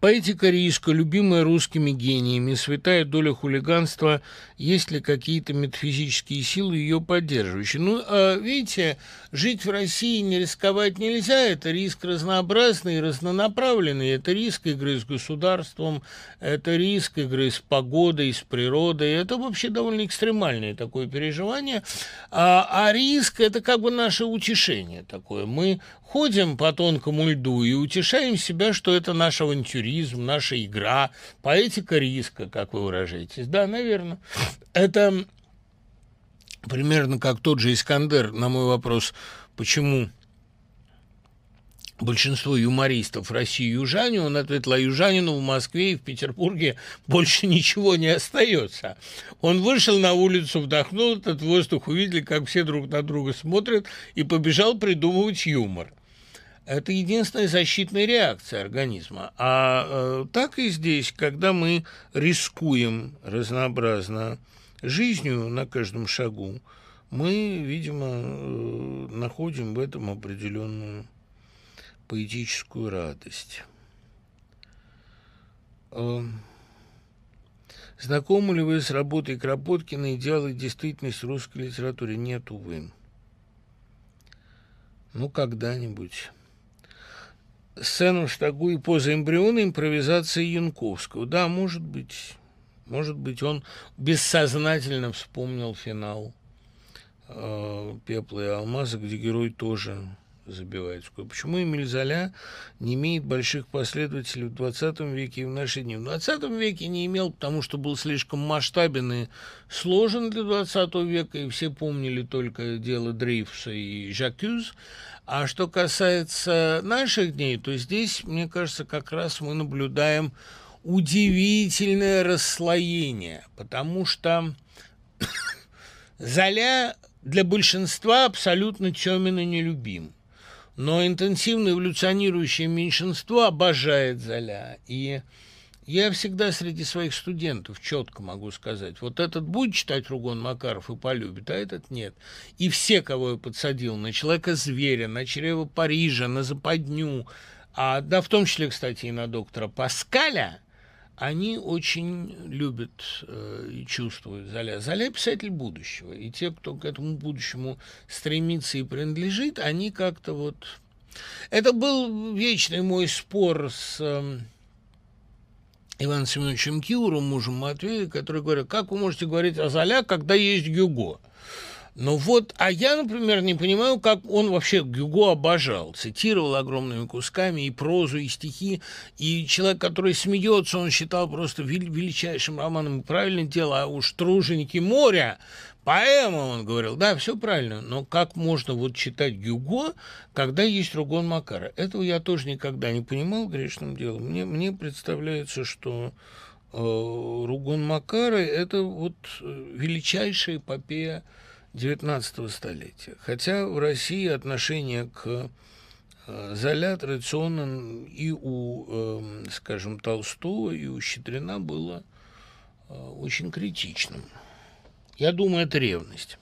Поэтика риска, любимая русскими гениями, святая доля хулиганства, есть ли какие-то метафизические силы ее поддерживающие? Ну, а, видите, жить в России не рисковать нельзя, это риск разнообразный, разнонаправленный, это риск игры с государством, это риск игры с погодой, с природой, это вообще довольно экстремальное такое переживание, а, а риск – это как бы наше утешение такое, мы ходим по тонкому льду и утешаем себя, что это наш авантюризм, наша игра, поэтика риска, как вы выражаетесь. Да, наверное. Это примерно как тот же Искандер на мой вопрос, почему большинство юмористов России южане, он ответил, а южанину в Москве и в Петербурге больше ничего не остается. Он вышел на улицу, вдохнул этот воздух, увидели, как все друг на друга смотрят, и побежал придумывать юмор. Это единственная защитная реакция организма. А э, так и здесь, когда мы рискуем разнообразно жизнью на каждом шагу, мы, видимо, э, находим в этом определенную поэтическую радость. Э, знакомы ли вы с работой Кропоткина «Идеалы и действительность в русской литературе»? Нет, увы. Ну, когда-нибудь. Сцену штагу и поза эмбриона импровизация Янковского. Да, может быть. Может быть, он бессознательно вспомнил финал э, «Пепла и алмаза», где герой тоже забивает скобку. Почему Эмиль Золя не имеет больших последователей в 20 веке и в наши дни? В 20 веке не имел, потому что был слишком масштабен и сложен для 20 века, и все помнили только дело Дрейфуса и Жакюз. А что касается наших дней, то здесь, мне кажется, как раз мы наблюдаем удивительное расслоение, потому что Золя для большинства абсолютно темен и нелюбим. Но интенсивно эволюционирующее меньшинство обожает Золя. И я всегда среди своих студентов четко могу сказать, вот этот будет читать Ругон Макаров и полюбит, а этот нет. И все, кого я подсадил, на Человека-зверя, на Чрево Парижа, на Западню, а, да, в том числе, кстати, и на доктора Паскаля, они очень любят э, и чувствуют Золя. Золя – писатель будущего, и те, кто к этому будущему стремится и принадлежит, они как-то вот... Это был вечный мой спор с э, Иваном Семеновичем Киуром, мужем Матвея, который говорит, как вы можете говорить о Золя, когда есть Гюго? Ну вот, а я, например, не понимаю, как он вообще Гюго обожал. Цитировал огромными кусками и прозу, и стихи. И человек, который смеется, он считал просто величайшим романом. Правильное дело, а уж «Труженики моря», поэма, он говорил, да, все правильно, но как можно вот читать Гюго, когда есть Ругон Макара? Этого я тоже никогда не понимал грешным делом. Мне, мне представляется, что э, Ругон Макара – это вот э, величайшая эпопея XIX столетия. Хотя в России отношение к э, Золя традиционно и у, эм, скажем, Толстого, и у Щедрина было э, очень критичным. Я думаю, это ревность.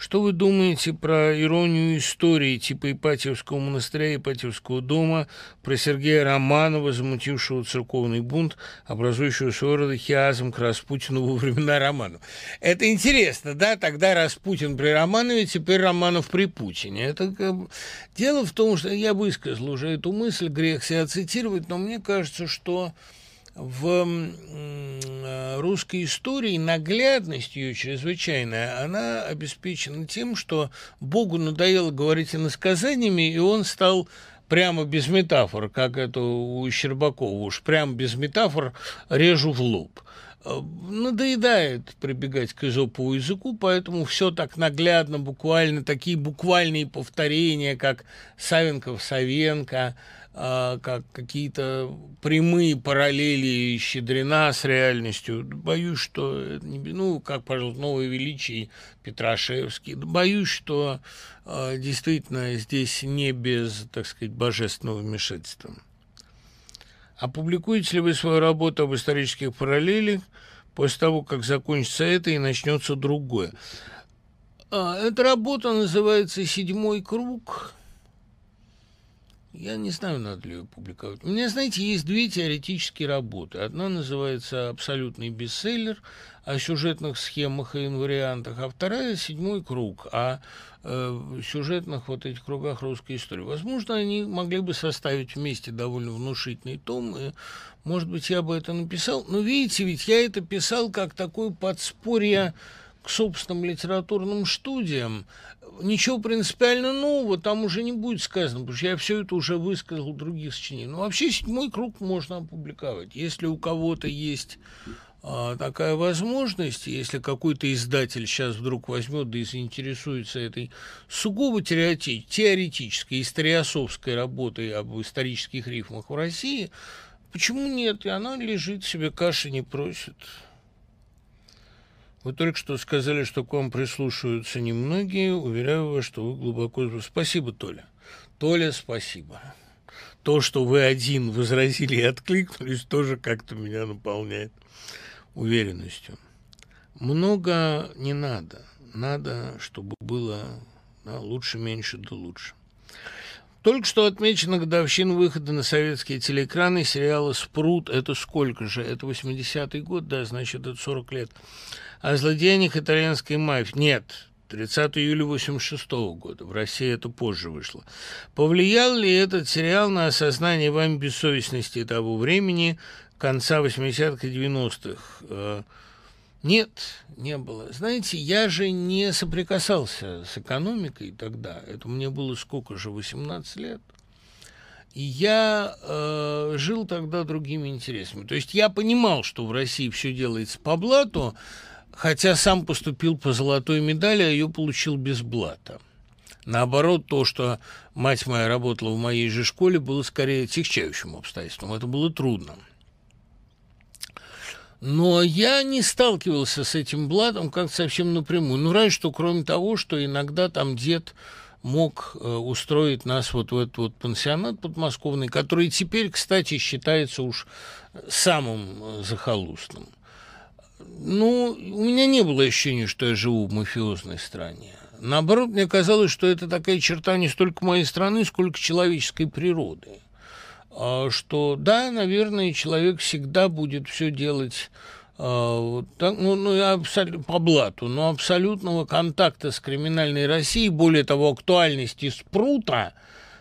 Что вы думаете про иронию истории типа Ипатьевского монастыря, Ипатьевского дома, про Сергея Романова, замутившего церковный бунт, образующего своего рода хиазм к Распутину во времена Романова? Это интересно, да? Тогда Распутин при Романове, теперь Романов при Путине. Это. Дело в том, что я высказал уже эту мысль, грех себя цитировать, но мне кажется, что в э, русской истории наглядность ее чрезвычайная, она обеспечена тем, что Богу надоело говорить иносказаниями, и он стал прямо без метафор, как это у Щербакова, уж прямо без метафор режу в лоб. Э, надоедает прибегать к изопову языку, поэтому все так наглядно, буквально, такие буквальные повторения, как Савенков-Савенко, а, как какие-то прямые параллели Щедрина с реальностью. Боюсь, что, ну, как, пожалуйста, новое величие Петрашевский. Боюсь, что а, действительно здесь не без, так сказать, божественного вмешательства. Опубликуете ли вы свою работу об исторических параллелях после того, как закончится это и начнется другое? А, эта работа называется «Седьмой круг», я не знаю, надо ли ее публиковать. У меня, знаете, есть две теоретические работы. Одна называется «Абсолютный бестселлер» о сюжетных схемах и инвариантах, а вторая «Седьмой круг» о э, сюжетных вот этих кругах русской истории. Возможно, они могли бы составить вместе довольно внушительный том, и, может быть, я бы это написал. Но, видите, ведь я это писал как такое подспорье к собственным литературным студиям, ничего принципиально нового там уже не будет сказано, потому что я все это уже высказал в других сочинениях. Но вообще седьмой круг можно опубликовать. Если у кого-то есть а, такая возможность, если какой-то издатель сейчас вдруг возьмет да и заинтересуется этой сугубо теоретической, историосовской работой об исторических рифмах в России, почему нет? И она лежит себе, каши не просит. Вы только что сказали, что к вам прислушиваются немногие. Уверяю вас, что вы глубоко... Спасибо, Толя. Толя, спасибо. То, что вы один возразили и откликнулись, тоже как-то меня наполняет уверенностью. Много не надо. Надо, чтобы было да, лучше, меньше, да лучше. Только что отмечена годовщина выхода на советские телеэкраны сериала «Спрут». Это сколько же? Это 80-й год, да, значит, это 40 лет. О злодеяниях итальянской мафии. Нет, 30 июля 86 года. В России это позже вышло. Повлиял ли этот сериал на осознание вами бессовестности того времени, конца 80-х и 90-х? Э, нет, не было. Знаете, я же не соприкасался с экономикой тогда. Это мне было сколько же, 18 лет. И я э, жил тогда другими интересами. То есть я понимал, что в России все делается по блату, хотя сам поступил по золотой медали, а ее получил без блата. Наоборот, то, что мать моя работала в моей же школе, было скорее тягчающим обстоятельством. Это было трудно. Но я не сталкивался с этим блатом как совсем напрямую. Ну, разве что кроме того, что иногда там дед мог э, устроить нас вот в этот вот пансионат подмосковный, который теперь, кстати, считается уж самым э, захолустным. Ну, у меня не было ощущения, что я живу в мафиозной стране. Наоборот, мне казалось, что это такая черта не столько моей страны, сколько человеческой природы – а, что да, наверное, человек всегда будет все делать а, так, ну, ну, абсолютно, по блату, но абсолютного контакта с криминальной Россией, более того, актуальности спрута,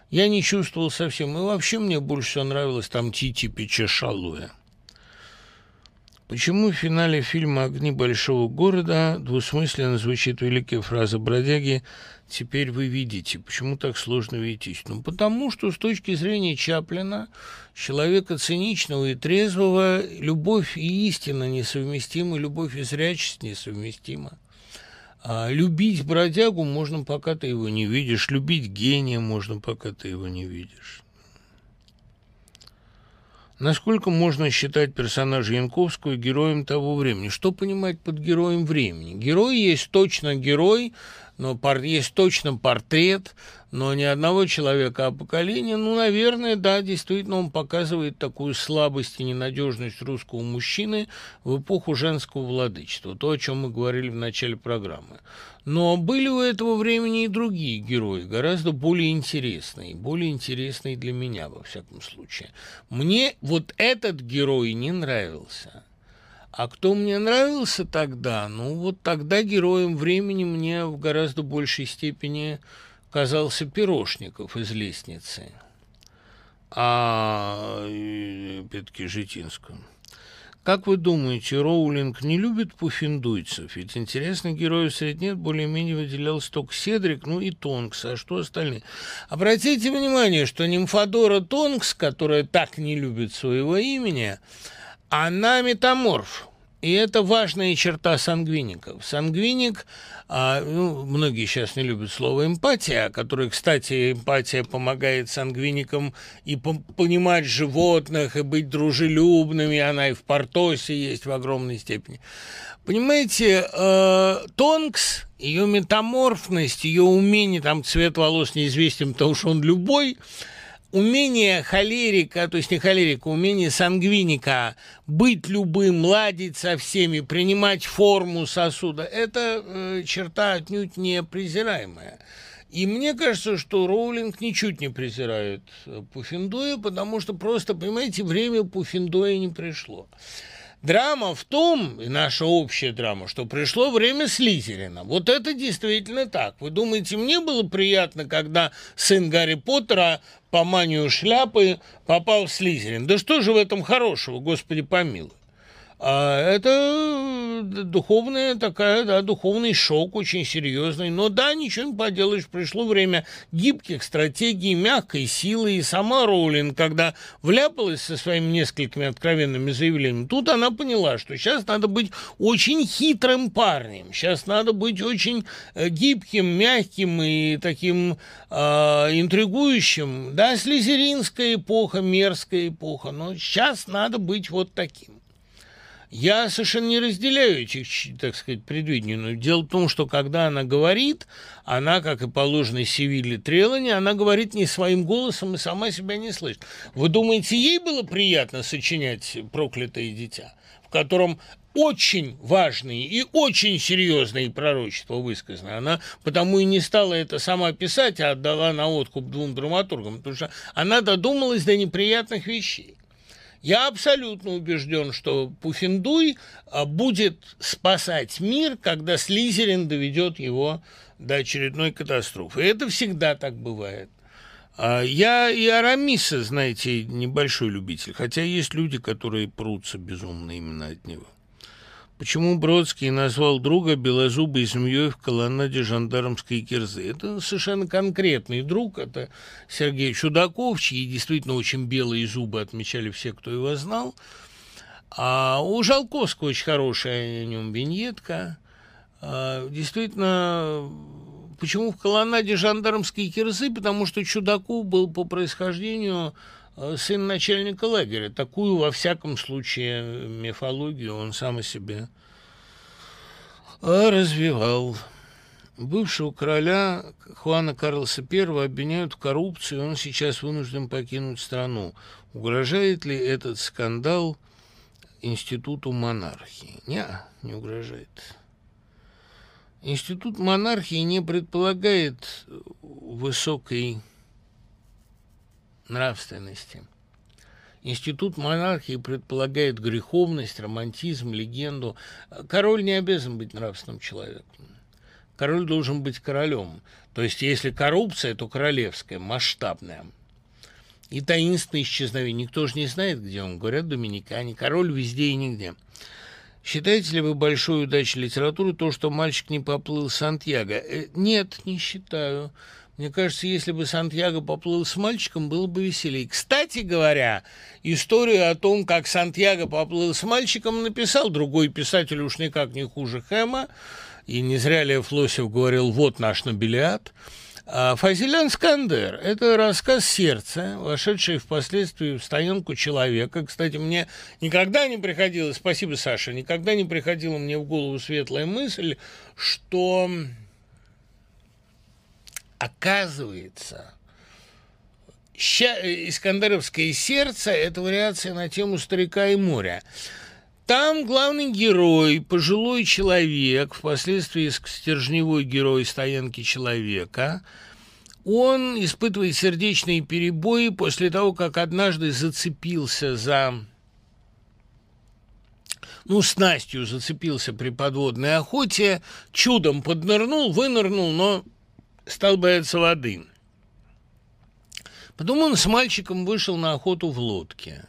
я не чувствовал совсем. И вообще мне больше всего нравилось там Тити Пича Шалуя. Почему в финале фильма «Огни большого города» двусмысленно звучит великая фраза бродяги «Теперь вы видите». Почему так сложно видеть Ну, потому что с точки зрения Чаплина, человека циничного и трезвого, любовь и истина несовместимы, любовь и зрячесть несовместима. А любить бродягу можно, пока ты его не видишь. Любить гения можно, пока ты его не видишь. Насколько можно считать персонажа Янковского героем того времени? Что понимать под героем времени? Герой есть точно герой, но есть точно портрет, но ни одного человека, а поколения, ну, наверное, да, действительно, он показывает такую слабость и ненадежность русского мужчины в эпоху женского владычества, то, о чем мы говорили в начале программы. Но были у этого времени и другие герои, гораздо более интересные, более интересные для меня, во всяком случае. Мне вот этот герой не нравился – а кто мне нравился тогда? Ну, вот тогда героем времени мне в гораздо большей степени казался Пирожников из «Лестницы», а Петки Житинского. Как вы думаете, Роулинг не любит пуффиндуйцев? Ведь интересных героев среди нет более-менее выделялся только Седрик, ну и Тонкс, а что остальные? Обратите внимание, что нимфодора Тонкс, которая так не любит своего имени, она метаморф. И это важная черта сангвиников. Сангвиник, а, ну, многие сейчас не любят слово эмпатия, которое, кстати, эмпатия помогает сангвиникам и понимать животных, и быть дружелюбными, она и в Портосе есть в огромной степени. Понимаете, э, Тонкс, ее метаморфность, ее умение, там цвет волос неизвестен, потому что он любой – умение холерика, то есть не холерика, умение сангвиника быть любым, ладить со всеми, принимать форму сосуда, это э, черта отнюдь не презираемая. И мне кажется, что Роулинг ничуть не презирает э, Пуффиндуя, потому что просто, понимаете, время Пуффиндуя не пришло. Драма в том, и наша общая драма, что пришло время Слизерина. Вот это действительно так. Вы думаете, мне было приятно, когда сын Гарри Поттера по манию шляпы попал в Слизерин? Да что же в этом хорошего, господи помилуй. А это духовная такая, да, духовный шок очень серьезный. Но да, ничего не поделаешь, пришло время гибких стратегий, мягкой силы. И сама Роулин, когда вляпалась со своими несколькими откровенными заявлениями, тут она поняла, что сейчас надо быть очень хитрым парнем, сейчас надо быть очень э, гибким, мягким и таким э, интригующим. Да, слезеринская эпоха, мерзкая эпоха, но сейчас надо быть вот таким. Я совершенно не разделяю этих, так сказать, предвидений. Но дело в том, что когда она говорит, она, как и положено Севилле Трелани, она говорит не своим голосом и сама себя не слышит. Вы думаете, ей было приятно сочинять «Проклятое дитя», в котором очень важные и очень серьезные пророчества высказаны. Она потому и не стала это сама писать, а отдала на откуп двум драматургам, потому что она додумалась до неприятных вещей. Я абсолютно убежден, что Пуффендуй а, будет спасать мир, когда Слизерин доведет его до очередной катастрофы. И это всегда так бывает. А, я и Арамиса, знаете, небольшой любитель, хотя есть люди, которые прутся безумно именно от него. Почему Бродский назвал друга белозубой змеей в колоннаде жандармской кирзы? Это совершенно конкретный друг, это Сергей Чудаков, чьи действительно очень белые зубы отмечали все, кто его знал. А у Жалковского очень хорошая о нем виньетка. А, действительно, почему в колоннаде жандармской кирзы? Потому что Чудаков был по происхождению сын начальника лагеря. Такую, во всяком случае, мифологию он сам о себе э, развивал. Бывшего короля Хуана Карлоса I обвиняют в коррупции, он сейчас вынужден покинуть страну. Угрожает ли этот скандал институту монархии? Не, не угрожает. Институт монархии не предполагает высокой нравственности. Институт монархии предполагает греховность, романтизм, легенду. Король не обязан быть нравственным человеком. Король должен быть королем. То есть, если коррупция, то королевская, масштабная. И таинственное исчезновение. Никто же не знает, где он. Говорят, доминикане. Король везде и нигде. Считаете ли вы большой удачей литературы то, что мальчик не поплыл Сантьяго? Э, нет, не считаю. Мне кажется, если бы Сантьяго поплыл с мальчиком, было бы веселее. Кстати говоря, историю о том, как Сантьяго поплыл с мальчиком, написал другой писатель, уж никак не хуже Хэма. И не зря Лев Лосев говорил «вот наш нобелиат». А Фазилян Скандер – это рассказ сердца, вошедший впоследствии в стоянку человека. Кстати, мне никогда не приходило, спасибо, Саша, никогда не приходила мне в голову светлая мысль, что Оказывается, «Искандеровское сердце» – это вариация на тему «Старика и моря». Там главный герой, пожилой человек, впоследствии стержневой герой стоянки человека, он испытывает сердечные перебои после того, как однажды зацепился за ну, снастью зацепился при подводной охоте, чудом поднырнул, вынырнул, но стал бояться воды. Потом он с мальчиком вышел на охоту в лодке,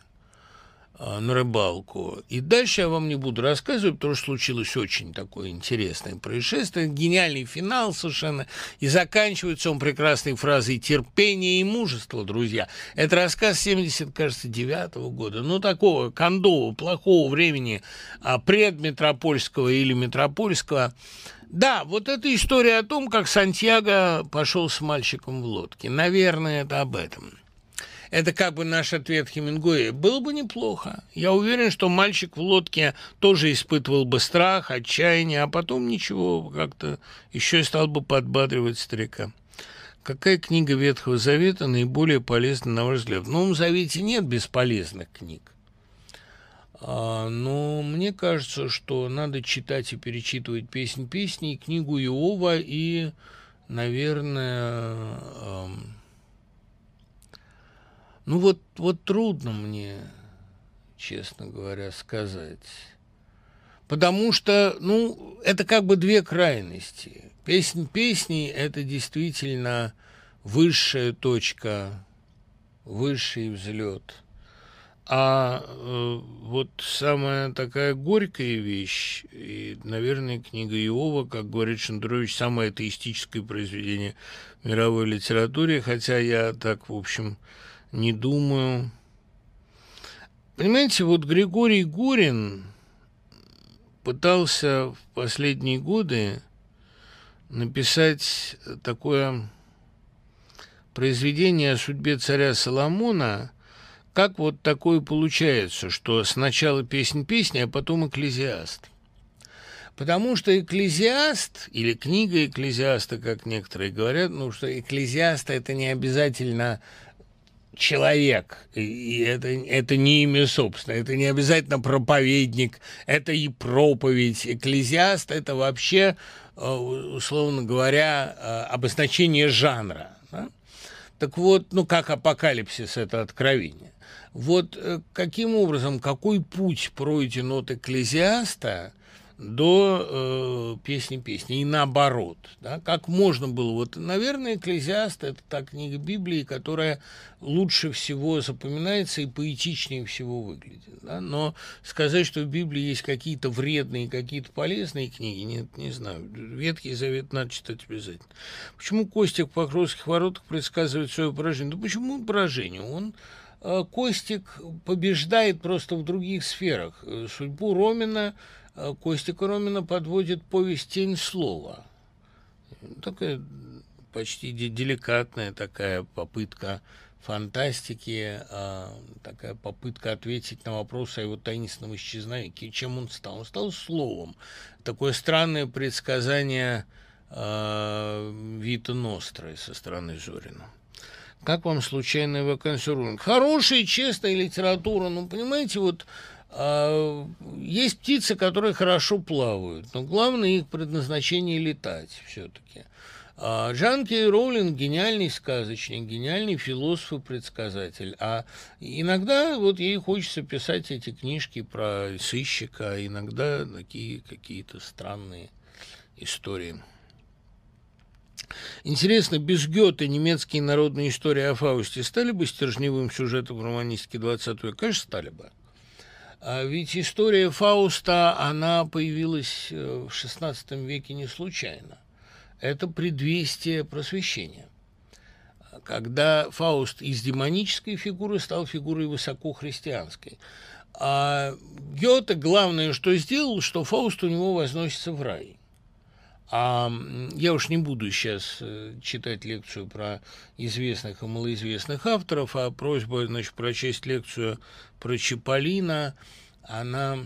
а, на рыбалку. И дальше я вам не буду рассказывать, потому что случилось очень такое интересное происшествие. Гениальный финал совершенно. И заканчивается он прекрасной фразой «терпение и мужество, друзья». Это рассказ 70, кажется, 9 -го года. Ну, такого кондового, плохого времени а, предметропольского или метропольского – да, вот эта история о том, как Сантьяго пошел с мальчиком в лодке. Наверное, это об этом. Это как бы наш ответ Хемингуэя. Было бы неплохо. Я уверен, что мальчик в лодке тоже испытывал бы страх, отчаяние, а потом ничего, как-то еще и стал бы подбадривать старика. Какая книга Ветхого Завета наиболее полезна, на ваш взгляд? В Новом Завете нет бесполезных книг. А, но мне кажется, что надо читать и перечитывать песнь песни, книгу Иова и, наверное, ну вот, вот трудно мне, честно говоря, сказать. Потому что, ну, это как бы две крайности. Песнь песни – это действительно высшая точка, высший взлет – А э, вот самая такая горькая вещь, и, наверное, книга Иова, как говорит Шендерович, самое атеистическое произведение в мировой литературе, хотя я так, в общем, не думаю. Понимаете, вот Григорий Гурин пытался в последние годы написать такое произведение о судьбе царя Соломона – как вот такое получается, что сначала песнь песни, а потом экклезиаст? Потому что экклезиаст, или книга экклезиаста, как некоторые говорят, ну, что экклезиаст – это не обязательно человек, и это, это не имя собственно, это не обязательно проповедник, это и проповедь. Экклезиаст – это вообще, э, условно говоря, э, обозначение жанра. Да? Так вот, ну как апокалипсис – это откровение. Вот э, каким образом, какой путь пройден от экклезиаста до э, песни песни и наоборот, да, как можно было, вот, наверное, «Экклезиаст» – это та книга Библии, которая лучше всего запоминается и поэтичнее всего выглядит, да, но сказать, что в Библии есть какие-то вредные, какие-то полезные книги, нет, не знаю, Ветхий Завет надо читать обязательно. Почему Костик в Покровских воротах предсказывает свое поражение? Да почему поражение? Он Костик побеждает просто в других сферах. Э, судьбу Ромина э, Костика Ромина подводит повесть «Тень слова». Такая почти деликатная такая попытка фантастики, такая попытка ответить на вопрос о его таинственном исчезновении. Чем он стал? Он стал словом. Такое странное предсказание Вита Ностры со стороны Зорина. Как вам случайный вакансировник? Хорошая, честная литература. Ну, понимаете, вот а, есть птицы, которые хорошо плавают, но главное их предназначение летать все-таки. А Джанки Роулинг гениальный сказочник, гениальный философ и предсказатель. А иногда вот ей хочется писать эти книжки про сыщика, а иногда такие какие-то странные истории. Интересно, без Гёте немецкие народные истории о Фаусте стали бы стержневым сюжетом в романистике 20 века? Конечно, стали бы. А ведь история Фауста, она появилась э, в XVI веке не случайно. Это предвестие просвещения. Когда Фауст из демонической фигуры стал фигурой высокохристианской. А Гёте главное, что сделал, что Фауст у него возносится в рай. А я уж не буду сейчас э, читать лекцию про известных и малоизвестных авторов, а просьба, значит, прочесть лекцию про Чаполина, она...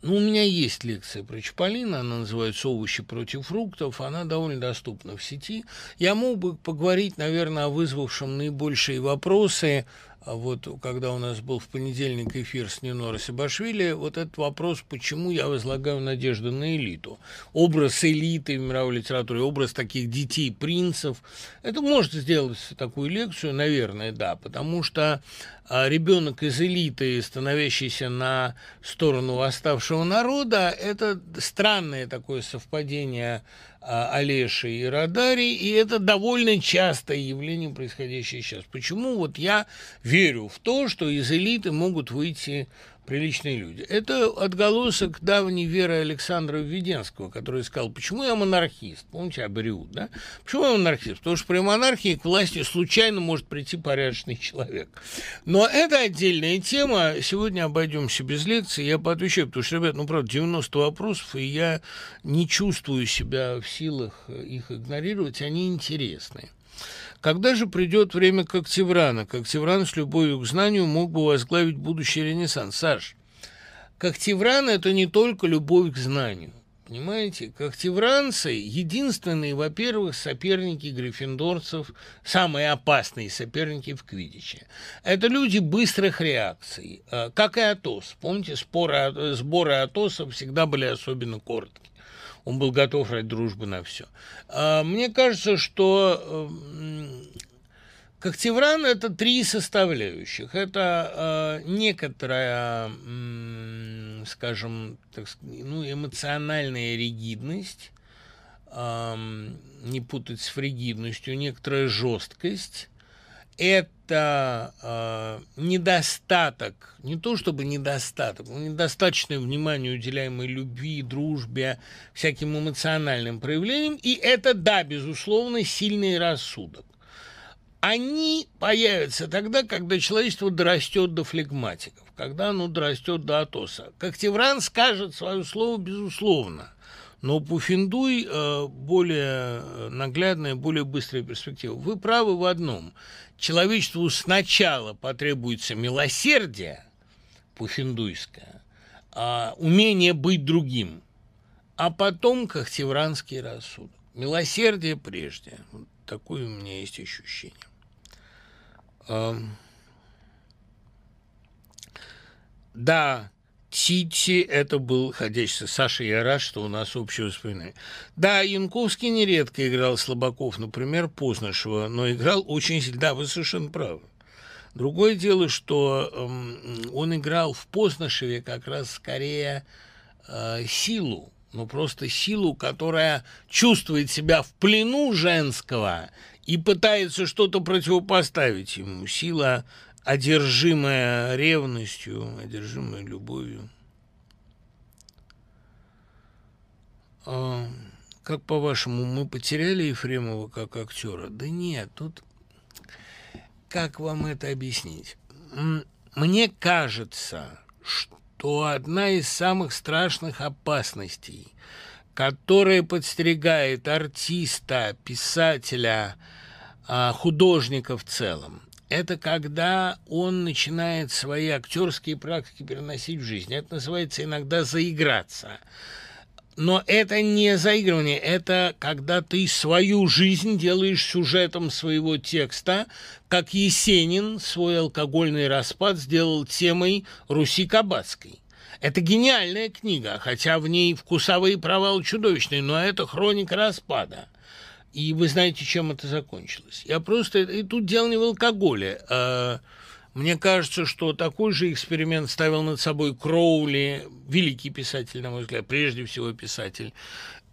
Ну, у меня есть лекция про Чаполина, она называется «Овощи против фруктов», она довольно доступна в сети. Я мог бы поговорить, наверное, о вызвавшем наибольшие вопросы вот когда у нас был в понедельник эфир с Нино Расибашвили, вот этот вопрос, почему я возлагаю надежду на элиту. Образ элиты в мировой литературе, образ таких детей-принцев. Это может сделать такую лекцию, наверное, да, потому что а, ребенок из элиты, становящийся на сторону восставшего народа, это странное такое совпадение а, Олеши и Радари, и это довольно частое явление, происходящее сейчас. Почему вот я верю в то, что из элиты могут выйти приличные люди. Это отголосок давней веры Александра Введенского, который сказал, почему я монархист? Помните, Абриут, да? Почему я монархист? Потому что при монархии к власти случайно может прийти порядочный человек. Но это отдельная тема. Сегодня обойдемся без лекции. Я поотвечаю, потому что, ребят, ну, правда, 90 вопросов, и я не чувствую себя в силах их игнорировать. Они интересные. Когда же придет время Коктеврана? Коктевран с любовью к знанию мог бы возглавить будущий ренессанс. Саш, Коктевран – это не только любовь к знанию. Понимаете, когтевранцы – единственные, во-первых, соперники гриффиндорцев, самые опасные соперники в Квидиче. Это люди быстрых реакций, э, как и Атос. Помните, споры, сборы Атоса всегда были особенно короткие он был готов ради дружбы на все. А, мне кажется, что эм, Когтевран – это три составляющих. Это э, некоторая, скажем, так, ну, эмоциональная ригидность, не путать с фригидностью, некоторая жесткость это э, недостаток, не то чтобы недостаток, но недостаточное внимание, уделяемое любви, дружбе, всяким эмоциональным проявлениям, и это, да, безусловно, сильный рассудок. Они появятся тогда, когда человечество дорастет до флегматиков, когда оно дорастет до Атоса. Коктевран скажет свое слово, безусловно. Но Пуфиндуй э, более наглядная, более быстрая перспектива. Вы правы в одном – человечеству сначала потребуется милосердие, пуфиндуйское, а умение быть другим, а потом кахтевранский рассудок. Милосердие прежде. Вот такое у меня есть ощущение. Да, Тити это был ходячий. Саша, я рад, что у нас общее воспоминание. Да, Янковский нередко играл Слабаков, например, Познышева, но играл очень сильно. Да, вы совершенно правы. Другое дело, что э, он играл в Познышеве как раз скорее э, силу, ну просто силу, которая чувствует себя в плену женского и пытается что-то противопоставить ему. Сила одержимая ревностью, одержимая любовью. А, как по-вашему, мы потеряли Ефремова как актера? Да нет, тут как вам это объяснить? Мне кажется, что одна из самых страшных опасностей, которая подстерегает артиста, писателя, а, художника в целом, это когда он начинает свои актерские практики переносить в жизнь. Это называется иногда заиграться. Но это не заигрывание, это когда ты свою жизнь делаешь сюжетом своего текста, как Есенин свой алкогольный распад сделал темой Руси Кабацкой. Это гениальная книга, хотя в ней вкусовые провалы чудовищные, но это хроника распада. И вы знаете, чем это закончилось. Я просто... И тут дело не в алкоголе. А, мне кажется, что такой же эксперимент ставил над собой Кроули, великий писатель, на мой взгляд, прежде всего писатель.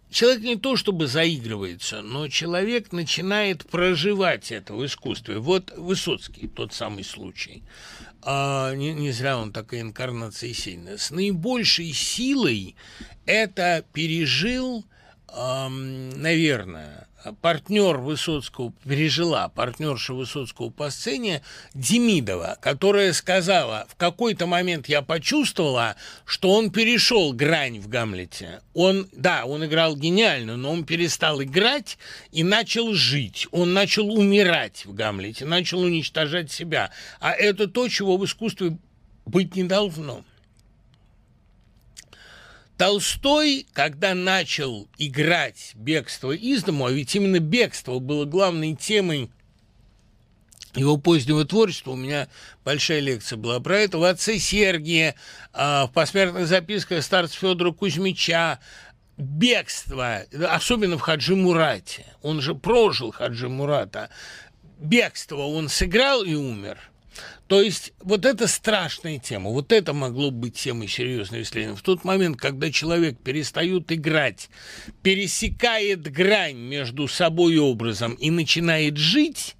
Человек не то чтобы заигрывается, но человек начинает проживать это в искусстве. Вот Высоцкий, тот самый случай. А, не, не зря он такая инкарнация сильная. С наибольшей силой это пережил, эм, наверное, партнер Высоцкого, пережила партнерша Высоцкого по сцене Демидова, которая сказала, в какой-то момент я почувствовала, что он перешел грань в Гамлете. Он, да, он играл гениально, но он перестал играть и начал жить. Он начал умирать в Гамлете, начал уничтожать себя. А это то, чего в искусстве быть не должно. Толстой, когда начал играть бегство из дому, а ведь именно бегство было главной темой его позднего творчества, у меня большая лекция была про это, в «Отце Сергия», а, в посмертных записках старца Федора Кузьмича, бегство, особенно в Хаджи Мурате, он же прожил Хаджи Мурата, бегство он сыграл и умер – то есть вот это страшная тема, вот это могло быть темой серьезного исследования. В тот момент, когда человек перестает играть, пересекает грань между собой и образом и начинает жить,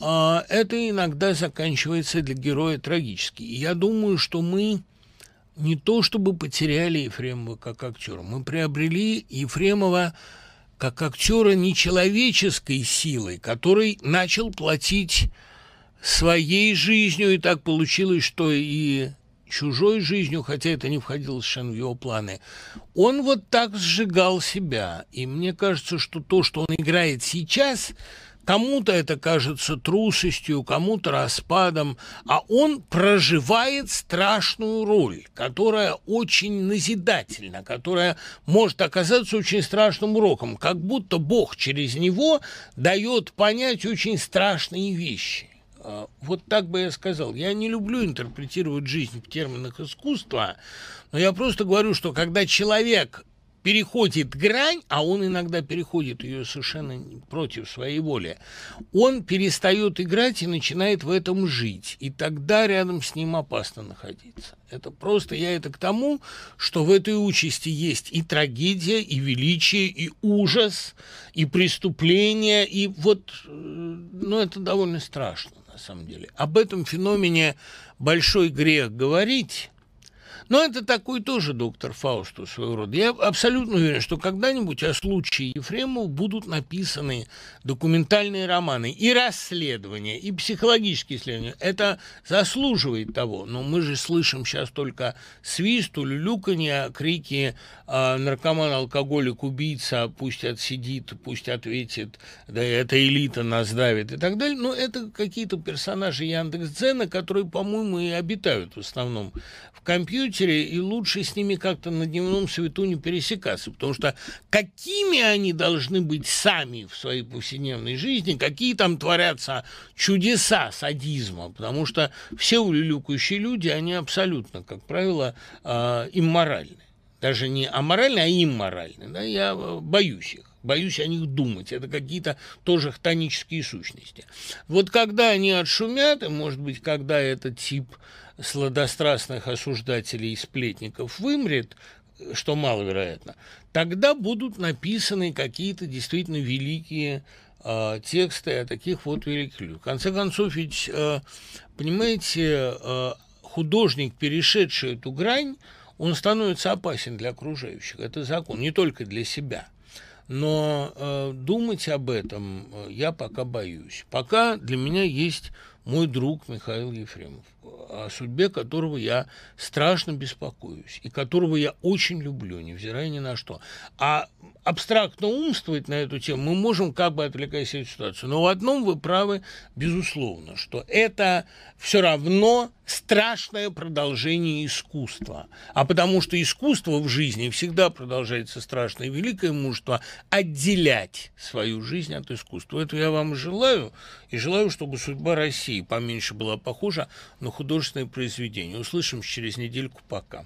а, это иногда заканчивается для героя трагически. И я думаю, что мы не то чтобы потеряли Ефремова как актера, мы приобрели Ефремова как актера нечеловеческой силой, который начал платить своей жизнью, и так получилось, что и чужой жизнью, хотя это не входило совершенно в его планы, он вот так сжигал себя. И мне кажется, что то, что он играет сейчас, кому-то это кажется трусостью, кому-то распадом, а он проживает страшную роль, которая очень назидательна, которая может оказаться очень страшным уроком, как будто Бог через него дает понять очень страшные вещи. А, вот так бы я сказал. Я не люблю интерпретировать жизнь в терминах искусства, но я просто говорю, что когда человек переходит грань, а он иногда переходит ее совершенно против своей воли, он перестает играть и начинает в этом жить. И тогда рядом с ним опасно находиться. Это просто я это к тому, что в этой участи есть и трагедия, и величие, и ужас, и преступление, и вот э, ну, это довольно страшно, самом деле. Об этом феномене большой грех говорить, но это такой тоже доктор Фаусту своего рода. Я абсолютно уверен, что когда-нибудь о случае Ефремова будут написаны документальные романы и расследования, и психологические исследования. Это заслуживает того. Но мы же слышим сейчас только свист, улюлюканье, крики э, наркоман, алкоголик, убийца, пусть отсидит, пусть ответит, да эта элита нас давит и так далее. Но это какие-то персонажи Яндекс.Дзена, которые, по-моему, и обитают в основном в компьютере, компьютере, и лучше с ними как-то на дневном свету не пересекаться, потому что какими они должны быть сами в своей повседневной жизни, какие там творятся чудеса садизма, потому что все улюлюкающие люди, они абсолютно, как правило, э, имморальны. Даже не аморальны, а имморальны. Да? Я боюсь их боюсь о них думать. Это какие-то тоже хтонические сущности. Вот когда они отшумят, и, может быть, когда этот тип сладострастных осуждателей и сплетников вымрет, что маловероятно, тогда будут написаны какие-то действительно великие э, тексты о таких вот великих людях. В конце концов, ведь, э, понимаете, э, художник, перешедший эту грань, он становится опасен для окружающих. Это закон, не только для себя. Но э, думать об этом я пока боюсь. Пока для меня есть мой друг Михаил Ефремов о судьбе которого я страшно беспокоюсь и которого я очень люблю, невзирая ни на что. А абстрактно умствовать на эту тему мы можем, как бы отвлекаясь от ситуации. Но в одном вы правы, безусловно, что это все равно страшное продолжение искусства. А потому что искусство в жизни всегда продолжается страшное великое мужество отделять свою жизнь от искусства. Это я вам желаю. И желаю, чтобы судьба России поменьше была похожа на художественное произведение. Услышимся через недельку. Пока.